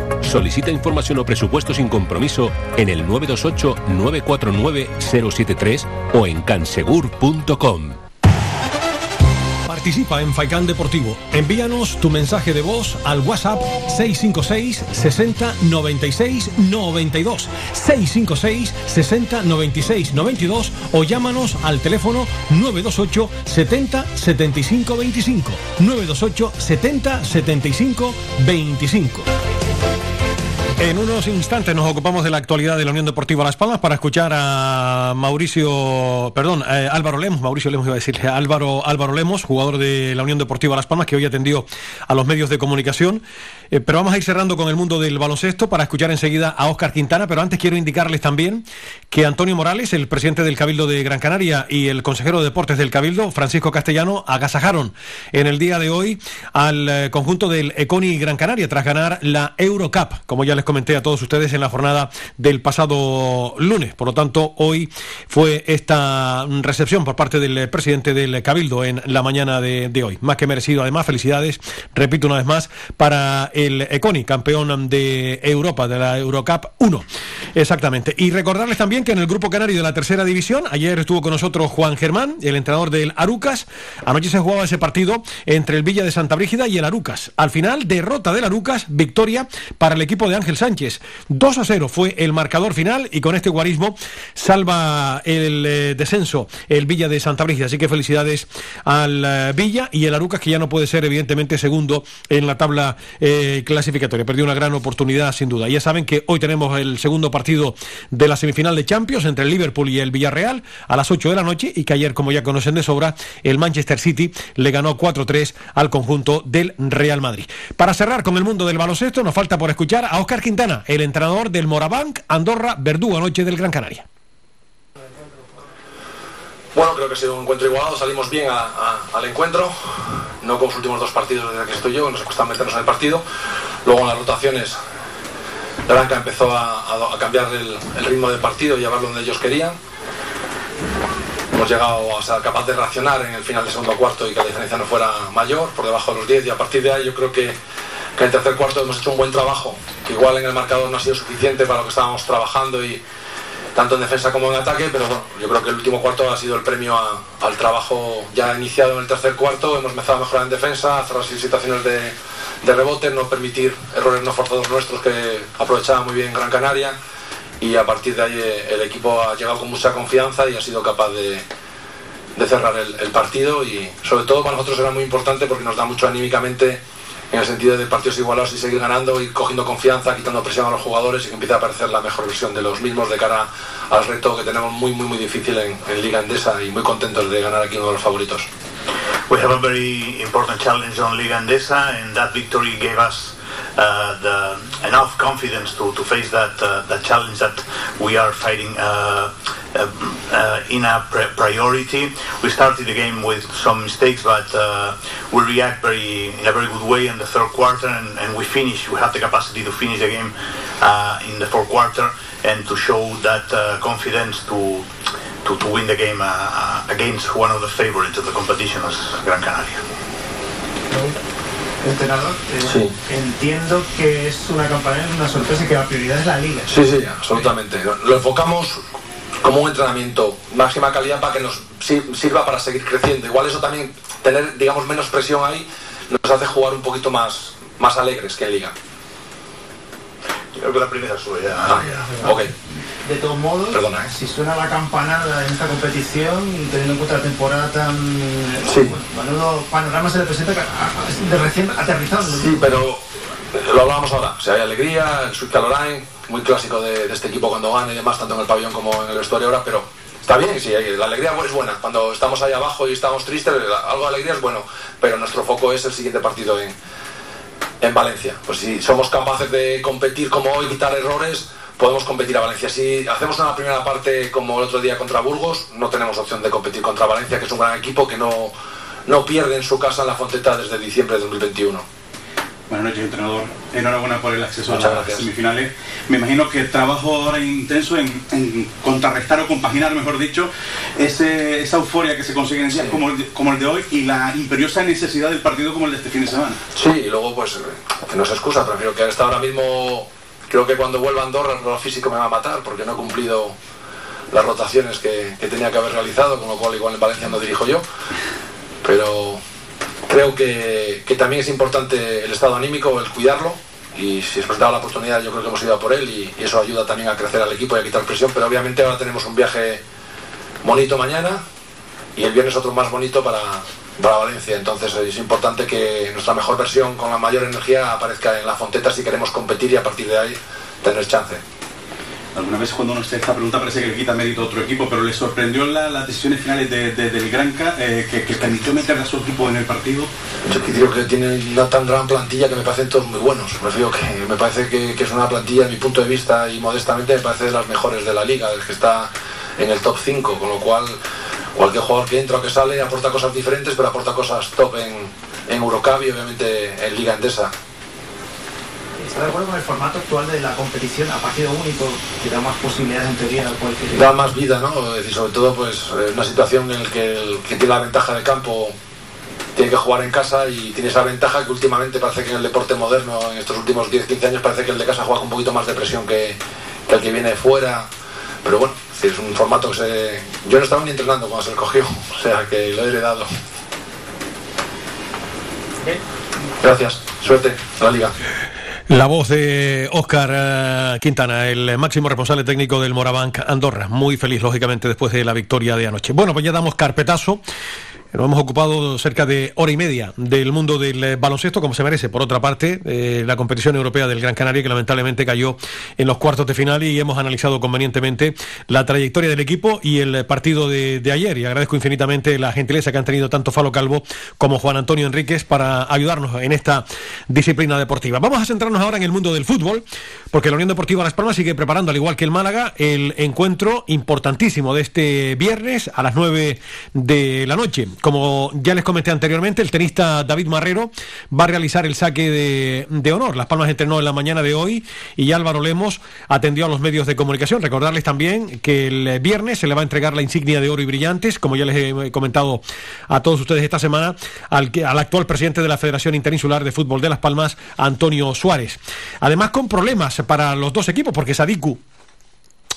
Solicita información o presupuesto sin compromiso en el 928-949-073 o en cansegur.com. Participa en Faikán Deportivo. Envíanos tu mensaje de voz al WhatsApp 656 60 96 92 656 60 96 92 o llámanos al teléfono 928 70 75 25 928 70 75 25. En unos instantes nos ocupamos de la actualidad de la Unión Deportiva Las Palmas para escuchar a Mauricio, perdón, eh, Álvaro Lemos, Mauricio Lemos iba a decirle, Álvaro, Álvaro Lemos, jugador de la Unión Deportiva Las Palmas, que hoy atendió a los medios de comunicación. Eh, pero vamos a ir cerrando con el mundo del baloncesto para escuchar enseguida a Óscar Quintana, pero antes quiero indicarles también que Antonio Morales, el presidente del Cabildo de Gran Canaria y el consejero de Deportes del Cabildo, Francisco Castellano, agasajaron en el día de hoy al eh, conjunto del Econi Gran Canaria tras ganar la Eurocup, como ya les comenté a todos ustedes en la jornada del pasado lunes. Por lo tanto, hoy fue esta recepción por parte del presidente del Cabildo en la mañana de, de hoy. Más que merecido, además, felicidades, repito una vez más, para el Econi, campeón de Europa, de la Eurocup 1. Exactamente. Y recordarles también que en el grupo canario de la tercera división, ayer estuvo con nosotros Juan Germán, el entrenador del Arucas. Anoche se jugaba ese partido entre el Villa de Santa Brígida y el Arucas. Al final, derrota del Arucas, victoria para el equipo de Ángel Sánchez. 2 a 0 fue el marcador final y con este guarismo salva el eh, descenso el Villa de Santa Brígida. Así que felicidades al eh, Villa y el Arucas, que ya no puede ser, evidentemente, segundo en la tabla eh, clasificatoria. Perdió una gran oportunidad, sin duda. Ya saben que hoy tenemos el segundo partido de la semifinal de Champions entre el Liverpool y el Villarreal a las 8 de la noche y que ayer, como ya conocen de sobra, el Manchester City le ganó 4-3 al conjunto del Real Madrid. Para cerrar con el mundo del baloncesto, nos falta por escuchar a Óscar Quintana, el entrenador del Morabanc Andorra Verdú anoche del Gran Canaria. Bueno, creo que ha sido un encuentro igualado, salimos bien a- al encuentro, no con los últimos dos partidos desde que estoy yo, nos cuesta meternos en el partido. Luego en las rotaciones, la Blanca empezó a, cambiar el, el ritmo del partido y a verlo donde ellos querían. Hemos llegado a ser capaz de reaccionar en el final del segundo cuarto y que la diferencia no fuera mayor, por debajo de los 10, y a partir de ahí yo creo que, que en el tercer cuarto hemos hecho un buen trabajo, que igual en el marcador no ha sido suficiente para lo que estábamos trabajando y, tanto en defensa como en ataque, pero bueno, yo creo que el último cuarto ha sido el premio a- al trabajo ya iniciado en el tercer cuarto. Hemos empezado a mejorar en defensa, cerrar situaciones de, de rebote, no permitir errores no forzados nuestros que aprovechaba muy bien Gran Canaria. Y a partir de ahí eh, el equipo ha llegado con mucha confianza y ha sido capaz de, de cerrar el, el partido. Y sobre todo para nosotros era muy importante porque nos da mucho anímicamente en el sentido de partidos igualados y seguir ganando y cogiendo confianza, quitando presión a los jugadores y que empiece a aparecer la mejor versión de los mismos de cara al reto que tenemos muy muy muy difícil en, en Liga Endesa y muy contentos de ganar aquí uno de los favoritos. We have a very important challenge on Liga Endesa, and that victory gave us the, enough confidence to, to face that uh, that challenge that we are fighting uh, uh, uh, in a pri- priority. We started the game with some mistakes, but uh, we react very in a very good way in the third quarter, and, and we finish. We have the capacity to finish the game uh, in the fourth quarter and to show that uh, confidence to, to to win the game uh, uh, against one of the favorites of the competition as Gran Canaria. Entrenador, eh, entiendo que es una campaña, una sorpresa y que la prioridad es la liga. Sí, sí, absolutamente. Lo- enfocamos como un entrenamiento, máxima calidad para que nos sir- sirva para seguir creciendo. Igual eso también, tener, digamos, menos presión ahí, nos hace jugar un poquito más, más alegres que en liga. Creo que la primera sube ya. Ah, ok. De todos modos, Perdona, ¿eh? si suena la campanada en esta competición, teniendo en cuenta la temporada tan... Sí. Bueno, menudo panorama se le presenta a- a- de recién aterrizado. Sí, pero lo hablábamos ahora. O sea, hay alegría, el Sweet Caroline, muy clásico de, de este equipo cuando gana y demás, tanto en el pabellón como en el vestuario ahora, pero está bien, sí, la alegría es buena. Cuando estamos ahí abajo y estamos tristes, algo de alegría es bueno, pero nuestro foco es el siguiente partido en, en Valencia. Pues si somos capaces de competir como hoy, quitar errores, podemos competir a Valencia. Si hacemos una primera parte como el otro día contra Burgos, no tenemos opción de competir contra Valencia, que es un gran equipo que no, no pierde en su casa en la Fonteta desde diciembre de 2021. Buenas noches, entrenador. Enhorabuena por el acceso Muchas a las gracias. semifinales. Me imagino que trabajo ahora intenso en, en contrarrestar o compaginar, mejor dicho, ese- esa euforia que se consigue en días como, el de, como el de hoy y la imperiosa necesidad del partido como el de este fin de semana. Sí, y luego pues eh, que no se excusa, prefiero que hasta ahora mismo, creo que cuando vuelva a Andorra el físico me va a matar porque no he cumplido las rotaciones que, que tenía que haber realizado, con lo cual igual en Valencia no dirijo yo, pero creo que, que también es importante el estado anímico, el cuidarlo, y si es presentado la oportunidad yo creo que hemos ido a por él y eso ayuda también a crecer al equipo y a quitar presión, pero obviamente ahora tenemos un viaje bonito mañana y el viernes otro más bonito para, para Valencia. Entonces es importante que nuestra mejor versión con la mayor energía aparezca en la Fonteta si queremos competir y a partir de ahí tener chance. Alguna vez cuando uno se esta pregunta parece que le quita mérito a otro equipo, pero le sorprendió la- las decisiones finales de- de- del Granca eh, que, que permitió meter a su equipo en el partido. Yo digo que tiene una tan gran plantilla que me parecen todos muy buenos. Que, me parece que, que es una plantilla, en mi punto de vista y modestamente, me parece de las mejores de la liga, del que está en el top 5, con lo cual cualquier jugador que entra o que sale aporta cosas diferentes, pero aporta cosas top en, en Eurocup y obviamente en Liga Endesa. ¿Está de acuerdo con el formato actual de la competición a partido único, que da más posibilidades en teoría a cualquier da más vida, ¿no? Es decir, sobre todo, pues, eh, una situación en la que el que tiene la ventaja de campo tiene que jugar en casa y tiene esa ventaja que últimamente parece que en el deporte moderno, en estos últimos 10-15 años, parece que el de casa juega con un poquito más de presión que, que el que viene de fuera. Pero bueno, es, un formato que se... Yo no estaba ni entrenando cuando se recogió, o sea que lo he heredado. Gracias, suerte en la liga. La voz de Óscar Quintana, el máximo responsable técnico del Morabanc Andorra. Muy feliz, lógicamente, después de la victoria de anoche. Bueno, pues ya damos carpetazo. Nos hemos ocupado cerca de hora y media del mundo del eh, baloncesto, como se merece. Por otra parte, eh, la competición europea del Gran Canaria, que lamentablemente cayó en los cuartos de final, y hemos analizado convenientemente la trayectoria del equipo y el partido de, de ayer. Y agradezco infinitamente la gentileza que han tenido tanto Falo Calvo como Juan Antonio Enríquez para ayudarnos en esta disciplina deportiva. Vamos a centrarnos ahora en el mundo del fútbol, porque la Unión Deportiva Las Palmas sigue preparando, al igual que el Málaga, el encuentro importantísimo de este viernes a las 9 de la noche. Como ya les comenté anteriormente, el tenista David Marrero va a realizar el saque de, honor. Las Palmas entrenó en la mañana de hoy y Álvaro Lemos atendió a los medios de comunicación. Recordarles también que el viernes se le va a entregar la insignia de oro y brillantes, como ya les he comentado a todos ustedes esta semana, al, al actual presidente de la Federación Interinsular de Fútbol de Las Palmas, Antonio Suárez. Además, con problemas para los dos equipos, porque Sadiku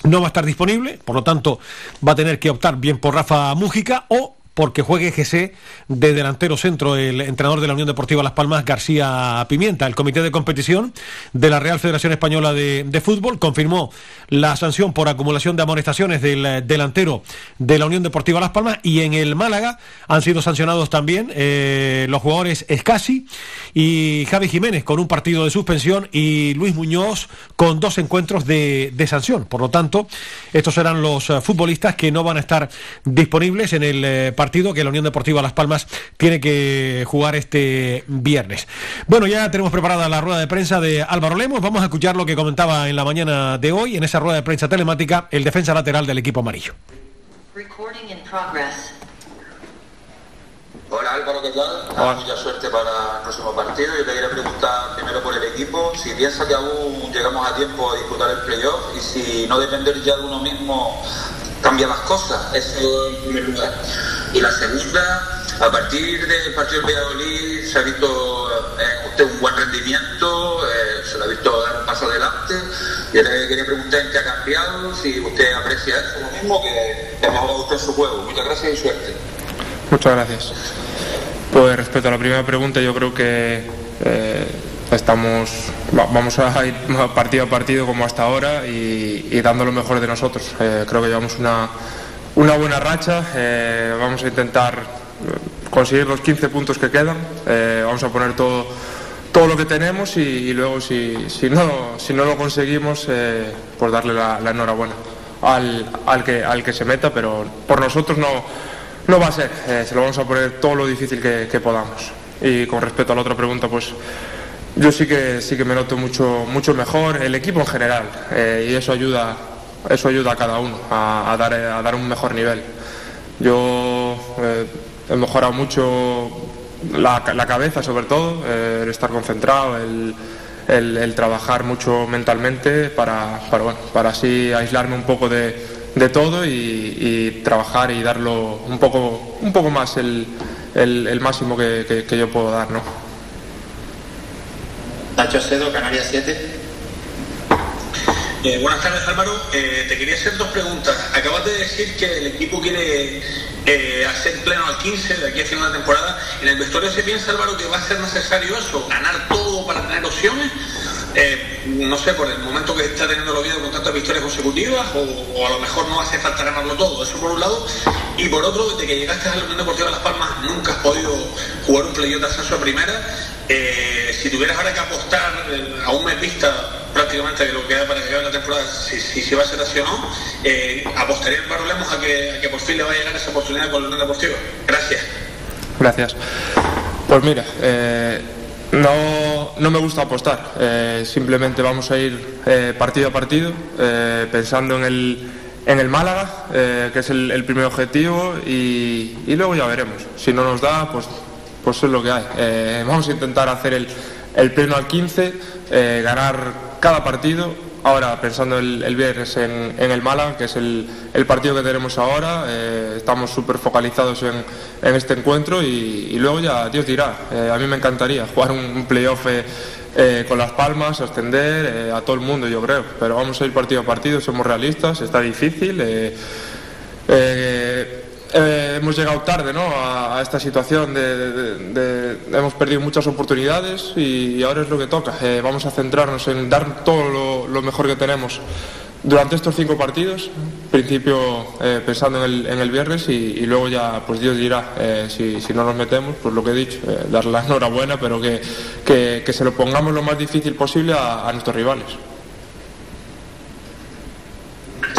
no va a estar disponible, por lo tanto va a tener que optar bien por Rafa Mújica o porque juegue GC de delantero centro el entrenador de la Unión Deportiva Las Palmas, García Pimienta. El Comité de Competición de la Real Federación Española de, de Fútbol confirmó la sanción por acumulación de amonestaciones del eh, delantero de la Unión Deportiva Las Palmas y en el Málaga han sido sancionados también eh, los jugadores Escasi y Javi Jiménez con un partido de suspensión y Luis Muñoz con dos encuentros de, de sanción. Por lo tanto, estos serán los eh, futbolistas que no van a estar disponibles en el partido partido que la Unión Deportiva Las Palmas tiene que jugar este viernes. Bueno, ya tenemos preparada la rueda de prensa de Álvaro Lemos. Vamos a escuchar lo que comentaba en la mañana de hoy, en esa rueda de prensa telemática, el defensa lateral del equipo amarillo. Hola Álvaro, ¿qué tal? Mucha suerte para el próximo partido. Yo te quería preguntar primero por el equipo, si piensa que aún llegamos a tiempo a disputar el playoff y si no depender ya de uno mismo cambia las cosas. Eso en primer lugar. Y la segunda, a partir del partido del Valladolid se ha visto eh, usted un buen rendimiento, eh, se lo ha visto dar un paso adelante. Yo le quería preguntar en qué ha cambiado, si usted aprecia eso, lo mismo que, que ha usted en su juego. Muchas gracias y suerte. Muchas gracias. Pues respecto a la primera pregunta, yo creo que eh, estamos, va- vamos a ir *laughs* partido a partido como hasta ahora y, y dando lo mejor de nosotros. Eh, creo que llevamos una, una buena racha, eh, vamos a intentar eh, conseguir los 15 puntos que quedan, eh, vamos a poner todo, todo lo que tenemos y, luego si, si, no, si no lo conseguimos, pues darle la, enhorabuena al, al, que, al que se meta, pero por nosotros no, no va a ser, se lo vamos a poner todo lo difícil que podamos. Y con respecto a la otra pregunta, pues yo sí que sí que me noto mucho mucho mejor, el equipo en general, eh, y eso ayuda eso ayuda a cada uno a, dar a dar un mejor nivel. Yo eh, he mejorado mucho la, la cabeza sobre todo, eh, el estar concentrado, el, el- trabajar mucho mentalmente para, para, bueno, para así aislarme un poco de, de todo y, trabajar y darlo un poco, un poco más el, el- el máximo que, que- que yo puedo dar. ¿no? Nacho Acedo, Canarias 7. Eh, buenas tardes Álvaro, Eh, te quería hacer dos preguntas. Acabas de decir que el equipo quiere eh, hacer pleno al 15 de aquí a final de temporada. ¿En el vestuario se piensa Álvaro que va a ser necesario eso? ¿Ganar todo para tener opciones? Eh, no sé, por el momento que está teniendo el Oviedo con tantas victorias consecutivas o, a lo mejor no hace falta ganarlo todo, eso por un lado. Y por otro, desde que llegaste a la Unión Deportiva Las Palmas nunca has podido jugar un playoff de ascenso a primera. Eh, si tuvieras ahora que apostar eh, a un mes vista prácticamente de lo que queda para que acabe la temporada, si, si, va a ser así o no, apostaría en Barro Lemos a que, a que por fin le va a llegar esa oportunidad con. Gracias. Gracias. Pues mira, eh, no, no me gusta apostar. Eh, simplemente vamos a ir eh, partido a partido, pensando en el, en el Málaga, que es el, primer objetivo, y, y luego ya veremos. Si no nos da, pues, pues es lo que hay. Vamos a intentar hacer el, el pleno al 15, eh, ganar cada partido. Ahora, pensando el, el viernes en, el Málaga, que es el, partido que tenemos ahora, eh, estamos súper focalizados en, este encuentro y, luego ya Dios dirá. Eh, a mí me encantaría jugar un, playoff eh, con las palmas, ascender a todo el mundo, yo creo. Pero vamos a ir partido a partido, somos realistas, está difícil. Eh, hemos llegado tarde ¿no? a, esta situación de, de- hemos perdido muchas oportunidades y, ahora es lo que toca Eh, vamos a centrarnos en dar todo lo, mejor que tenemos durante estos cinco partidos principio eh, pensando en el, viernes y, luego ya pues Dios dirá si, no nos metemos pues lo que he dicho dar la *laughs* enhorabuena pero que, que, que se lo pongamos lo más difícil posible a, a nuestros rivales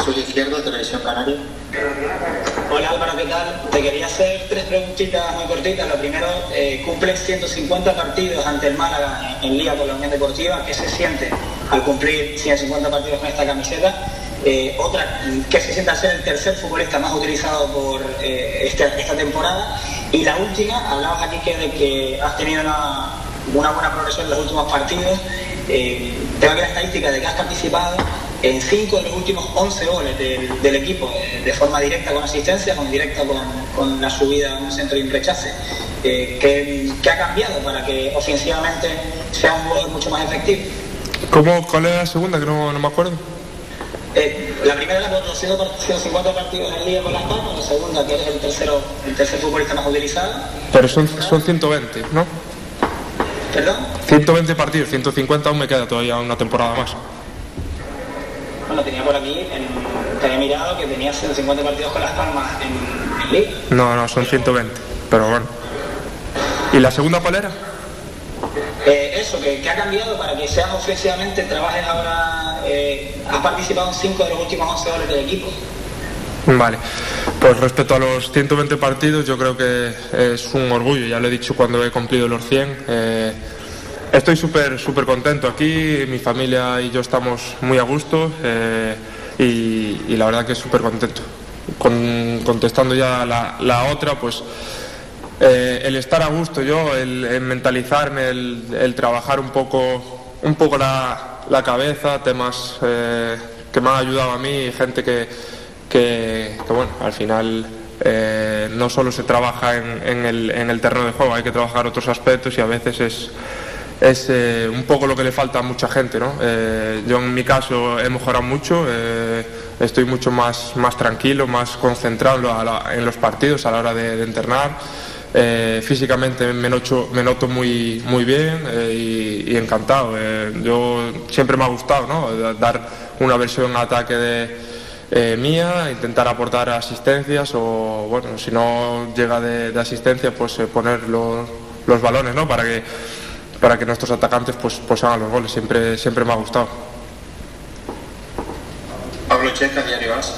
Soy izquierdo, Televisión Canaria. Hola Álvaro, ¿qué tal? Te quería hacer tres preguntitas muy cortitas. Lo primero, eh, cumples 150 partidos ante el Málaga en, Liga con la Unión Deportiva. ¿Qué se siente al cumplir 150 partidos con esta camiseta? Eh, otra, ¿qué se siente al ser el tercer futbolista más utilizado por eh, esta, esta temporada? Y la última, hablabas aquí que de que has tenido una, una buena progresión en los últimos partidos. Eh, tengo aquí la estadística de que has participado en 5 de los últimos 11 goles del, del equipo, eh, de forma directa con asistencia, con directa con, con la subida a un centro y un rechace. Eh, ¿qué, qué ha cambiado para que ofensivamente sea un jugador mucho más efectivo? ¿Cómo, ¿Cuál era la segunda? Que no, no me acuerdo. Eh, la primera era los 150 partidos en Liga con las Palmas, la segunda que eres el tercero, el tercer futbolista más utilizado. Pero son, son 120, ¿no? ¿Perdón? 120 partidos, 150 aún me queda todavía una temporada más. Bueno, tenía por aquí, en, tenía mirado que tenía 150 partidos con las Palmas en, en Liga. No, no, son 120, pero bueno. ¿Y la segunda cuál era? Eh, eso, que, que ha cambiado para que seas ofensivamente, trabajes ahora, eh, has participado en 5 de los últimos 11 goles del equipo. Vale, pues respecto a los 120 partidos, yo creo que es un orgullo, ya lo he dicho cuando he cumplido los 100. eh, estoy súper súper contento aquí, mi familia y yo estamos muy a gusto eh, y, y la verdad que súper contento. Con- contestando ya la, otra, pues eh, el estar a gusto yo, el, mentalizarme, el, trabajar un poco, un poco la, la cabeza, temas eh, que me han ayudado a mí, gente que, que, bueno, al final no solo se trabaja en el, en el terreno de juego, hay que trabajar otros aspectos y a veces es, es eh, un poco lo que le falta a mucha gente. ¿no? Eh, yo en mi caso he mejorado mucho, eh, estoy mucho más, más tranquilo, más concentrado en los partidos a la hora de, de entrenar. Físicamente me noto, muy, muy bien y, encantado. Yo siempre me ha gustado ¿no? Da- dar una versión ataque de, mía, intentar aportar asistencias o, bueno, si no llega de, de asistencia, pues poner los, los balones, ¿no? Para que, para que nuestros atacantes pues, pues hagan los goles. Siempre, siempre me ha gustado. Pablo Checa, Diario As.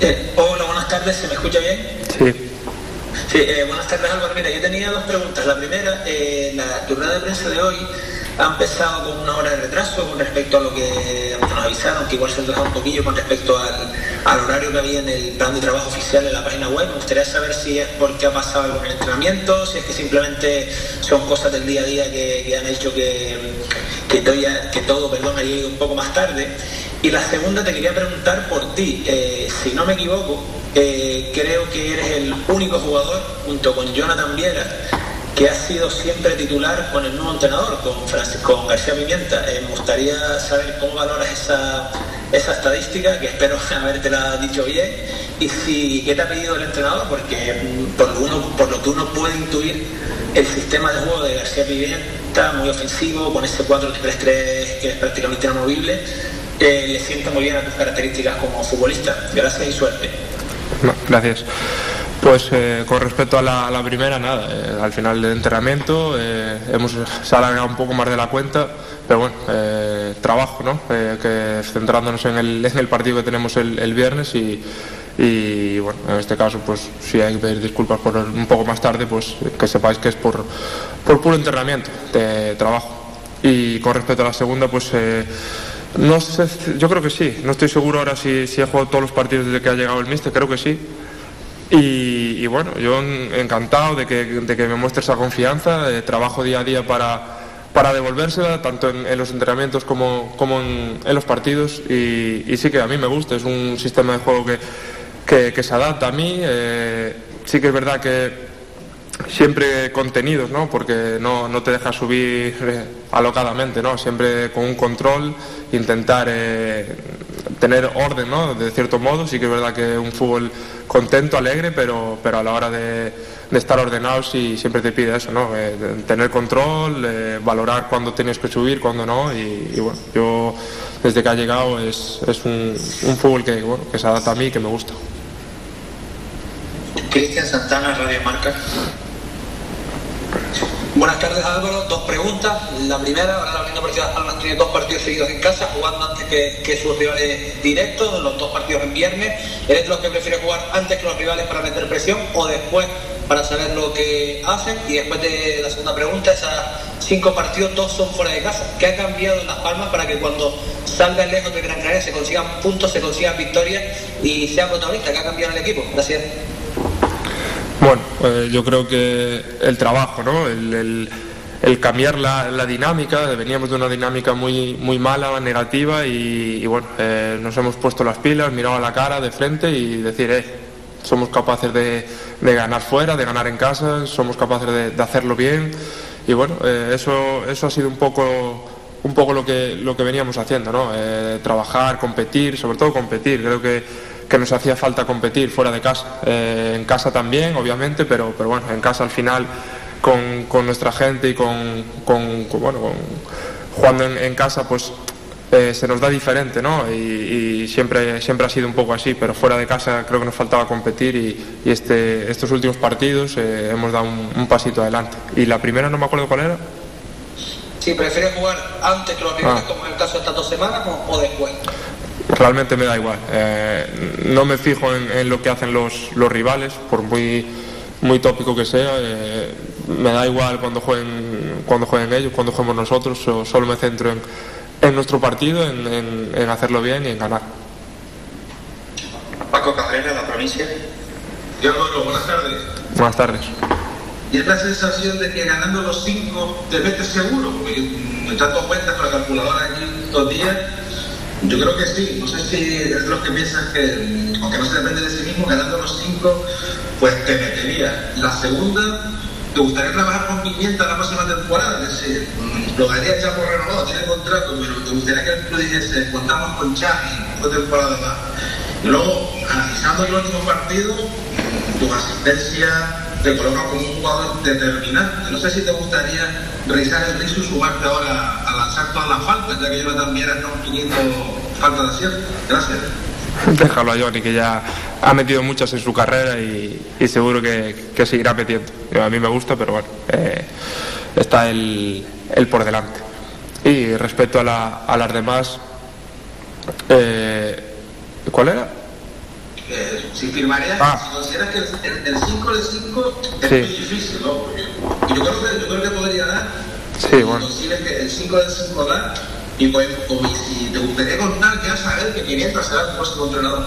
Eh, hola, buenas tardes, ¿se me escucha bien? Sí. Sí, eh, buenas tardes Álvaro. Mira, yo tenía dos preguntas. La primera, eh, la jornada de prensa de hoy ha empezado con una hora de retraso con respecto a lo que nos avisaron, que igual se retrasó un poquillo con respecto al, al horario que había en el plan de trabajo oficial en la página web. Me gustaría saber si es porque ha pasado algo en el entrenamiento, si es que simplemente son cosas del día a día que, que han hecho que, que, todo, que todo perdón, haya ido un poco más tarde. Y la segunda te quería preguntar por ti. Eh, si no me equivoco, eh, creo que eres el único jugador, junto con Jonathan Viera, que ha sido siempre titular con el nuevo entrenador, con, Francis- con García Pimienta. Eh, me gustaría saber cómo valoras esa, esa estadística, que espero *laughs* habértela dicho bien, y si qué te ha pedido el entrenador, porque mm, por lo, uno- por lo que uno puede intuir, el sistema de juego de García Pimienta, muy ofensivo, con ese 4-3-3 que es prácticamente inamovible, eh, le sienta muy bien a tus características como futbolista. Gracias y suerte. Gracias. Pues eh, con respecto a la, primera, nada, eh, al final del entrenamiento eh, hemos se un poco más de la cuenta, pero bueno, eh, trabajo, ¿no? Eh, que centrándonos en el, partido que tenemos el, el viernes y, y, bueno, en este caso, pues si hay que pedir disculpas por un poco más tarde, pues que sepáis que es por, por puro entrenamiento de trabajo. Y con respecto a la segunda, pues no sé, yo creo que sí. No estoy seguro ahora si, si he jugado todos los partidos desde que ha llegado el míster, creo que sí. Y, bueno, yo en- encantado de que, de que me muestre esa confianza, trabajo día a día para, para devolvérsela, tanto en, los entrenamientos como, como en, los partidos. Y, sí que a mí me gusta, es un sistema de juego que, que, que se adapta a mí. eh, sí que es verdad que siempre contenidos, ¿no? Porque no, no te deja subir eh, alocadamente, ¿no? Siempre con un control, intentar eh, tener orden, ¿no? De cierto modo, sí que es verdad que un fútbol contento, alegre, pero, pero a la hora de, de estar ordenado sí siempre te pide eso, ¿no? Eh, tener control, eh, valorar cuándo tienes que subir, cuándo no, y, y bueno, yo desde que ha llegado es, es un, un fútbol que, bueno, que se adapta a mí y que me gusta. Cristian Santana, Radio Marca. Buenas tardes Álvaro, dos preguntas. La primera, ahora la Unión Deportiva Palmas tiene dos partidos seguidos en casa, jugando antes que, que sus rivales directos, los dos partidos en viernes. ¿Eres de los que prefiere jugar antes que los rivales para meter presión o después para saber lo que hacen? Y después de la segunda pregunta, esas cinco partidos, dos son fuera de casa. ¿Qué ha cambiado en Las Palmas para que cuando salgan lejos de Gran Canaria se consigan puntos, se consigan victorias y sea protagonista? ¿Qué ha cambiado en el equipo? Gracias. Bueno, eh, yo creo que el trabajo, ¿no? El, cambiar la, dinámica, veníamos de una dinámica muy, muy mala, negativa y, bueno, eh, nos hemos puesto las pilas, mirado a la cara de frente y decir, eh, somos capaces de, de ganar fuera, de ganar en casa, somos capaces de, de hacerlo bien y bueno, eh, eso, eso ha sido un poco un poco lo que, lo que veníamos haciendo, ¿no? Eh, trabajar, competir, sobre todo competir. Creo que, que nos hacía falta competir fuera de casa. Eh, en casa también, obviamente, pero, pero bueno, en casa al final con, con nuestra gente y con, con- con, bueno, con- jugando en, en casa, pues eh, se nos da diferente, ¿no? Y, y siempre, siempre ha sido un poco así, pero fuera de casa creo que nos faltaba competir y, y este, estos últimos partidos eh, hemos dado un, un pasito adelante. Y la primera no me acuerdo cuál era. Si prefieres jugar antes que los rivales, Ah. como en el caso de estas dos semanas, o después. Realmente me da igual. Eh, no me fijo en, lo que hacen los, los rivales, por muy, muy tópico que sea. Eh, me da igual cuando jueguen, cuando jueguen ellos, cuando juguemos nosotros. solo me centro en, en nuestro partido, en, en, hacerlo bien y en ganar. Paco Cabrera, la provincia. buenas tardes. Buenas tardes. Y es la sensación de que ganando los cinco te metes seguro, porque me tanto cuenta con la calculadora aquí estos días yo creo que sí, no sé si es lo que piensas que, aunque no se depende de sí mismo, ganando los cinco, pues te metería. La segunda, ¿te gustaría trabajar con Pimienta la próxima temporada? Es decir, lo darías ya por renovado, tiene contrato, pero te gustaría que el club dijese, contamos con Chavi, otra temporada más. Y luego, analizando el último partido, tu asistencia te coloca como un jugador determinante. No sé si te gustaría revisar el riesgo y sumarte ahora a lanzar todas las faltas, ya que Jonathan Viera está pidiendo falta de acierto. Gracias. Déjalo a Johnny, que ya ha metido muchas en su carrera y, seguro que, seguirá metiendo. A mí me gusta, pero bueno, eh, está el, por delante. Y respecto a, las demás, eh, ¿cuál era? Si firmarías, ah. si consideras que el 5 de 5 es muy difícil, ¿no? Porque yo creo que, yo creo que podría dar, sí, bueno. consideras que el 5 de 5 da, y pues, como si te gustaría contar, ya saber que 500 será tu puesto entrenador.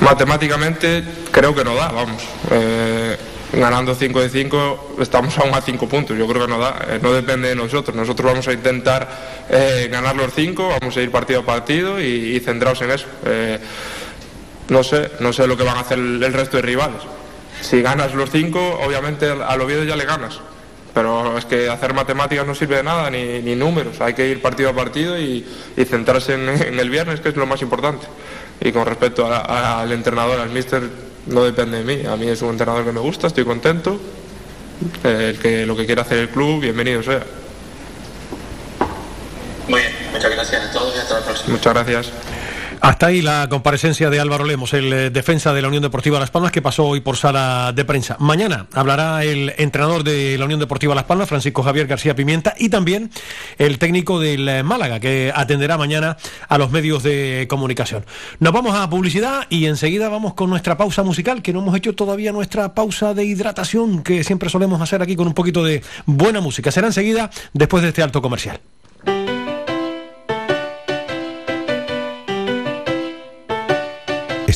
Matemáticamente creo que no da, vamos. Eh, ganando 5 de 5 estamos aún a 5 puntos, yo creo que no da, eh, no depende de nosotros, nosotros vamos a intentar eh, ganar los 5, vamos a ir partido a partido y, y centrados en eso. Eh, no sé, no sé lo que van a hacer el, resto de rivales. Si ganas los cinco, obviamente al Oviedo ya le ganas. Pero es que hacer matemáticas no sirve de nada, ni, números. Hay que ir partido a partido y, centrarse en, el viernes, que es lo más importante. Y con respecto al entrenador, al míster, no depende de mí. A mí es un entrenador que me gusta, estoy contento. El que lo que quiera hacer el club, bienvenido sea. Muy bien, muchas gracias a todos y hasta la próxima. Muchas gracias. Hasta ahí la comparecencia de Álvaro Lemos, el eh, defensa de la Unión Deportiva Las Palmas, que pasó hoy por sala de prensa. Mañana hablará el entrenador de la Unión Deportiva Las Palmas, Francisco Javier García Pimienta, y también el técnico del eh, Málaga, que atenderá mañana a los medios de comunicación. Nos vamos a publicidad y enseguida vamos con nuestra pausa musical, que no hemos hecho todavía nuestra pausa de hidratación, que siempre solemos hacer aquí con un poquito de buena música. Será enseguida después de este alto comercial.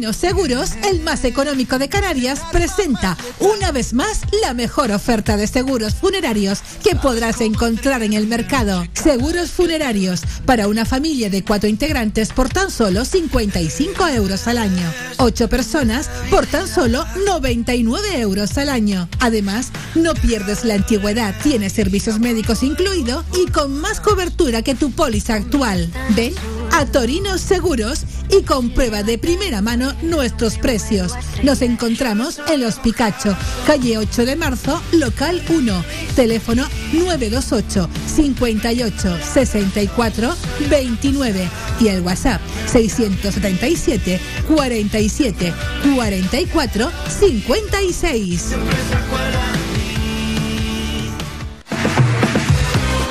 Seguros, el más económico de Canarias, presenta una vez más la mejor oferta de seguros funerarios que podrás encontrar en el mercado. Seguros funerarios para una familia de cuatro integrantes por tan solo 55 euros al año. Ocho personas por tan solo 99 euros al año. Además, no pierdes la antigüedad, tienes servicios médicos incluido y con más cobertura que tu póliza actual. Ven a Torinos Seguros y comprueba de primera mano nuestros precios. Nos encontramos en Los Picacho, calle 8 de marzo, local 1, teléfono 928 58 64 29 y el WhatsApp 677 47 44 56.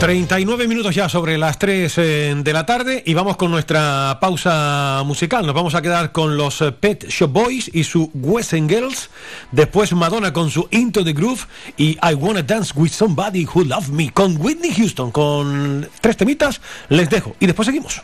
39 minutos ya sobre las 3 eh, de la tarde y vamos con nuestra pausa musical. Nos vamos a quedar con los eh, Pet Shop Boys y su Western Girls. Después Madonna con su Into the Groove y I Wanna Dance with Somebody Who Love Me con Whitney Houston. Con tres temitas les dejo y después seguimos.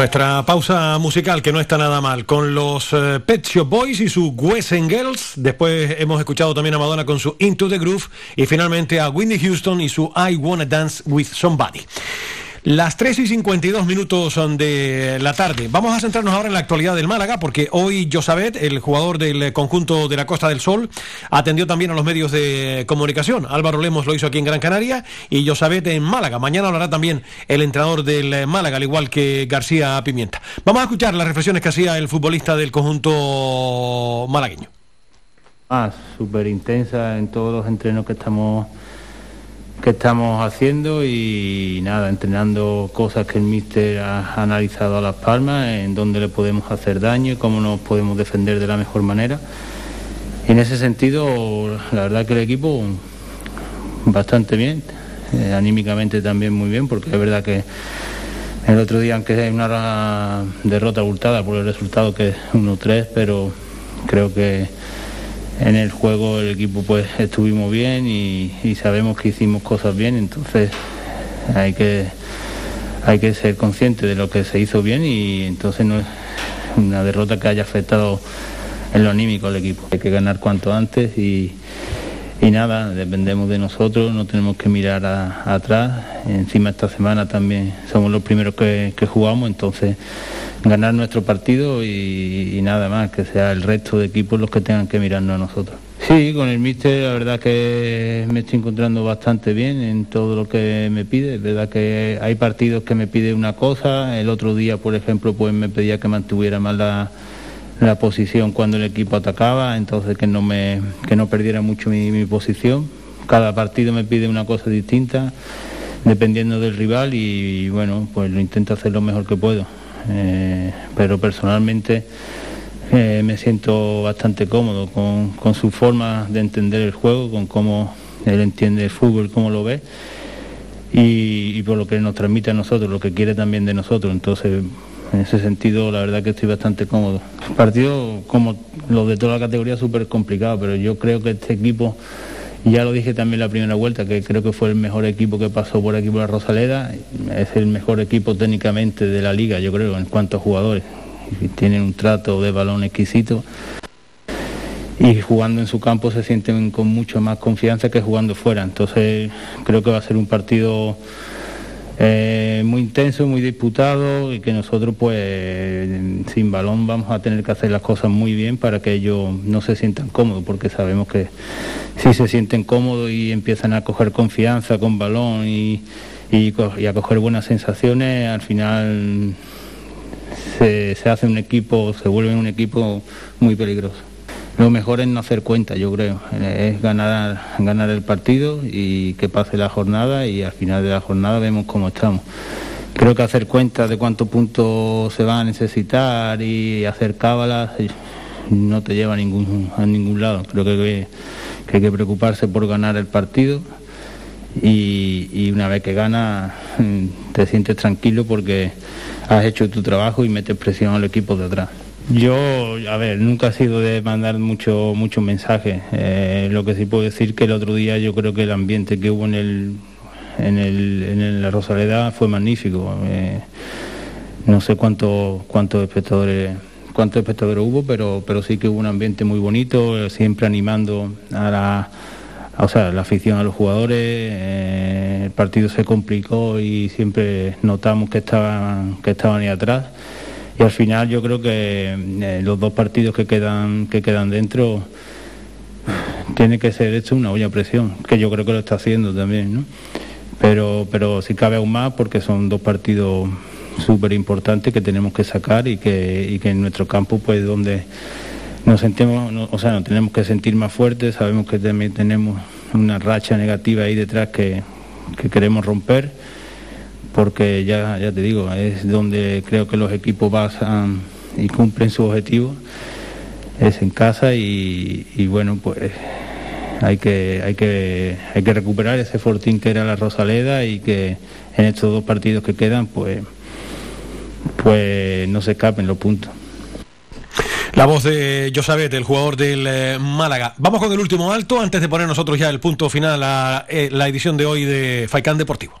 Nuestra pausa musical que no está nada mal con los eh, Pet Shop Boys y su Wesen Girls. Después hemos escuchado también a Madonna con su Into the Groove y finalmente a Whitney Houston y su I Wanna Dance with Somebody. Las 3 y 52 minutos de la tarde. Vamos a centrarnos ahora en la actualidad del Málaga, porque hoy Josabet, el jugador del conjunto de la Costa del Sol, atendió también a los medios de comunicación. Álvaro Lemos lo hizo aquí en Gran Canaria y Josabet en Málaga. Mañana hablará también el entrenador del Málaga, al igual que García Pimienta. Vamos a escuchar las reflexiones que hacía el futbolista del conjunto malagueño. Ah, súper intensa en todos los entrenos que estamos que estamos haciendo y nada, entrenando cosas que el míster ha analizado a Las Palmas, en dónde le podemos hacer daño y cómo nos podemos defender de la mejor manera. Y en ese sentido, la verdad que el equipo bastante bien, eh, anímicamente también muy bien, porque es verdad que el otro día, aunque hay una derrota abultada por el resultado que es 1-3, pero creo que en el juego el equipo pues estuvimos bien y, sabemos que hicimos cosas bien, entonces hay que hay que ser consciente de lo que se hizo bien y entonces no es una derrota que haya afectado en lo anímico al equipo. Hay que ganar cuanto antes y, nada, dependemos de nosotros, no tenemos que mirar atrás. Encima esta semana también somos los primeros que, que jugamos, entonces ganar nuestro partido y, nada más, que sea el resto de equipos los que tengan que mirarnos a nosotros. Sí, con el míster la verdad que me estoy encontrando bastante bien en todo lo que me pide. Es verdad que hay partidos que me pide una cosa, el otro día, por ejemplo, pues me pedía que mantuviera más la, posición cuando el equipo atacaba, entonces que no, me, que no perdiera mucho mi, mi posición. Cada partido me pide una cosa distinta, dependiendo del rival y bueno, pues lo intento hacer lo mejor que puedo. Eh, pero personalmente eh, me siento bastante cómodo con, su forma de entender el juego, con cómo él entiende el fútbol, cómo lo ve y, por lo que nos transmite a nosotros, lo que quiere también de nosotros. Entonces, en ese sentido, la verdad que estoy bastante cómodo. Partido, como los de toda la categoría, súper complicado, pero yo creo que este equipo ya lo dije también la primera vuelta, que creo que fue el mejor equipo que pasó por aquí por la Rosaleda. Es el mejor equipo técnicamente de la liga, yo creo, en cuanto a jugadores. Tienen un trato de balón exquisito. Y jugando en su campo se sienten con mucho más confianza que jugando fuera. Entonces creo que va a ser un partido eh, muy intenso, muy disputado y que nosotros pues sin balón vamos a tener que hacer las cosas muy bien para que ellos no se sientan cómodos, porque sabemos que si se sienten cómodos y empiezan a coger confianza con balón y, a coger buenas sensaciones, al final se, se hace un equipo, se vuelve un equipo muy peligroso. Lo mejor es no hacer cuenta, yo creo. Es ganar, ganar el partido y que pase la jornada y al final de la jornada vemos cómo estamos. Creo que hacer cuenta de cuántos puntos se van a necesitar y hacer cábalas eh, no te lleva a ningún, a ningún lado. Creo que, hay que preocuparse por ganar el partido y, y, una vez que gana mm, te sientes tranquilo porque has hecho tu trabajo y metes presión al equipo de atrás. Yo, a ver, nunca he sido de mandar mucho, mucho mensaje. Eh, lo que sí puedo decir que el otro día yo creo que el ambiente que hubo en el, en, el, en la Rosaleda fue magnífico. Eh, no sé cuántos cuántos espectadores cuántos espectadores hubo, pero, pero sí que hubo un ambiente muy bonito, siempre animando a la, o sea, la afición a los jugadores. Eh, el partido se complicó y siempre notamos que estaban, que estaban ahí atrás y al final yo creo que eh, los dos partidos que quedan que quedan dentro tiene que ser hecho una olla a presión que yo creo que lo está haciendo también ¿no? pero pero si cabe aún más porque son dos partidos súper importantes que tenemos que sacar y que, y que en nuestro campo pues donde nos sentimos o sea nos tenemos que sentir más fuertes sabemos que también tenemos una racha negativa ahí detrás que, que queremos romper porque ya, ya te digo, es donde creo que los equipos basan y cumplen su objetivo, es en casa y, bueno, pues hay que, hay, que, hay que recuperar ese fortín que era la Rosaleda y que en estos dos partidos que quedan, pues, pues no se escapen los puntos. La voz de Josabet, el jugador del eh, Málaga. Vamos con el último alto antes de poner nosotros ya el punto final a eh, la edición de hoy de Faicán Deportivo.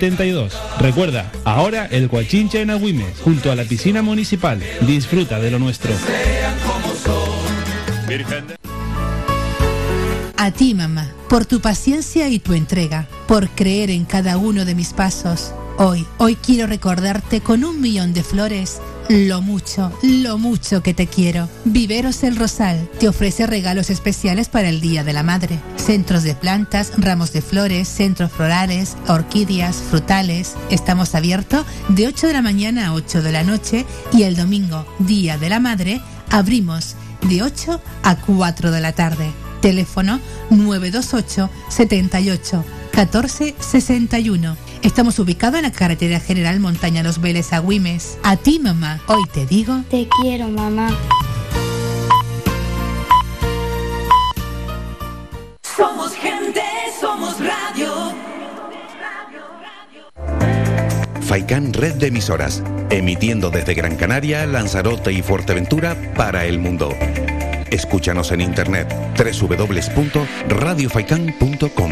72. Recuerda, ahora el Guachinche en Agüimes, junto a la piscina municipal. Disfruta de lo nuestro. A ti, mamá, por tu paciencia y tu entrega, por creer en cada uno de mis pasos. Hoy, hoy quiero recordarte con un millón de flores lo mucho, lo mucho que te quiero. Viveros El Rosal te ofrece regalos especiales para el Día de la Madre. Centros de plantas, ramos de flores, centros florales, orquídeas, frutales. Estamos abiertos de 8 de la mañana a 8 de la noche y el domingo, Día de la Madre, abrimos de 8 a 4 de la tarde. Teléfono 928 78 14 61. Estamos ubicados en la carretera general Montaña Los Vélez a Güimes. A ti, mamá, hoy te digo. Te quiero, mamá. Somos gente, somos radio. Faikan Red de emisoras, emitiendo desde Gran Canaria, Lanzarote y Fuerteventura para el mundo. Escúchanos en internet www.radiofaikan.com.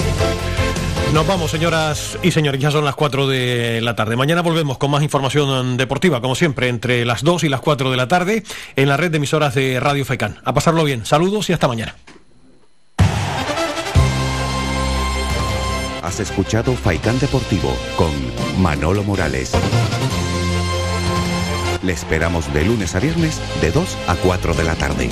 nos vamos, señoras y señores, ya son las 4 de la tarde. Mañana volvemos con más información deportiva, como siempre, entre las 2 y las 4 de la tarde, en la red de emisoras de Radio FECAN. A pasarlo bien. Saludos y hasta mañana. Has escuchado Faikán Deportivo con Manolo Morales. Le esperamos de lunes a viernes de 2 a 4 de la tarde.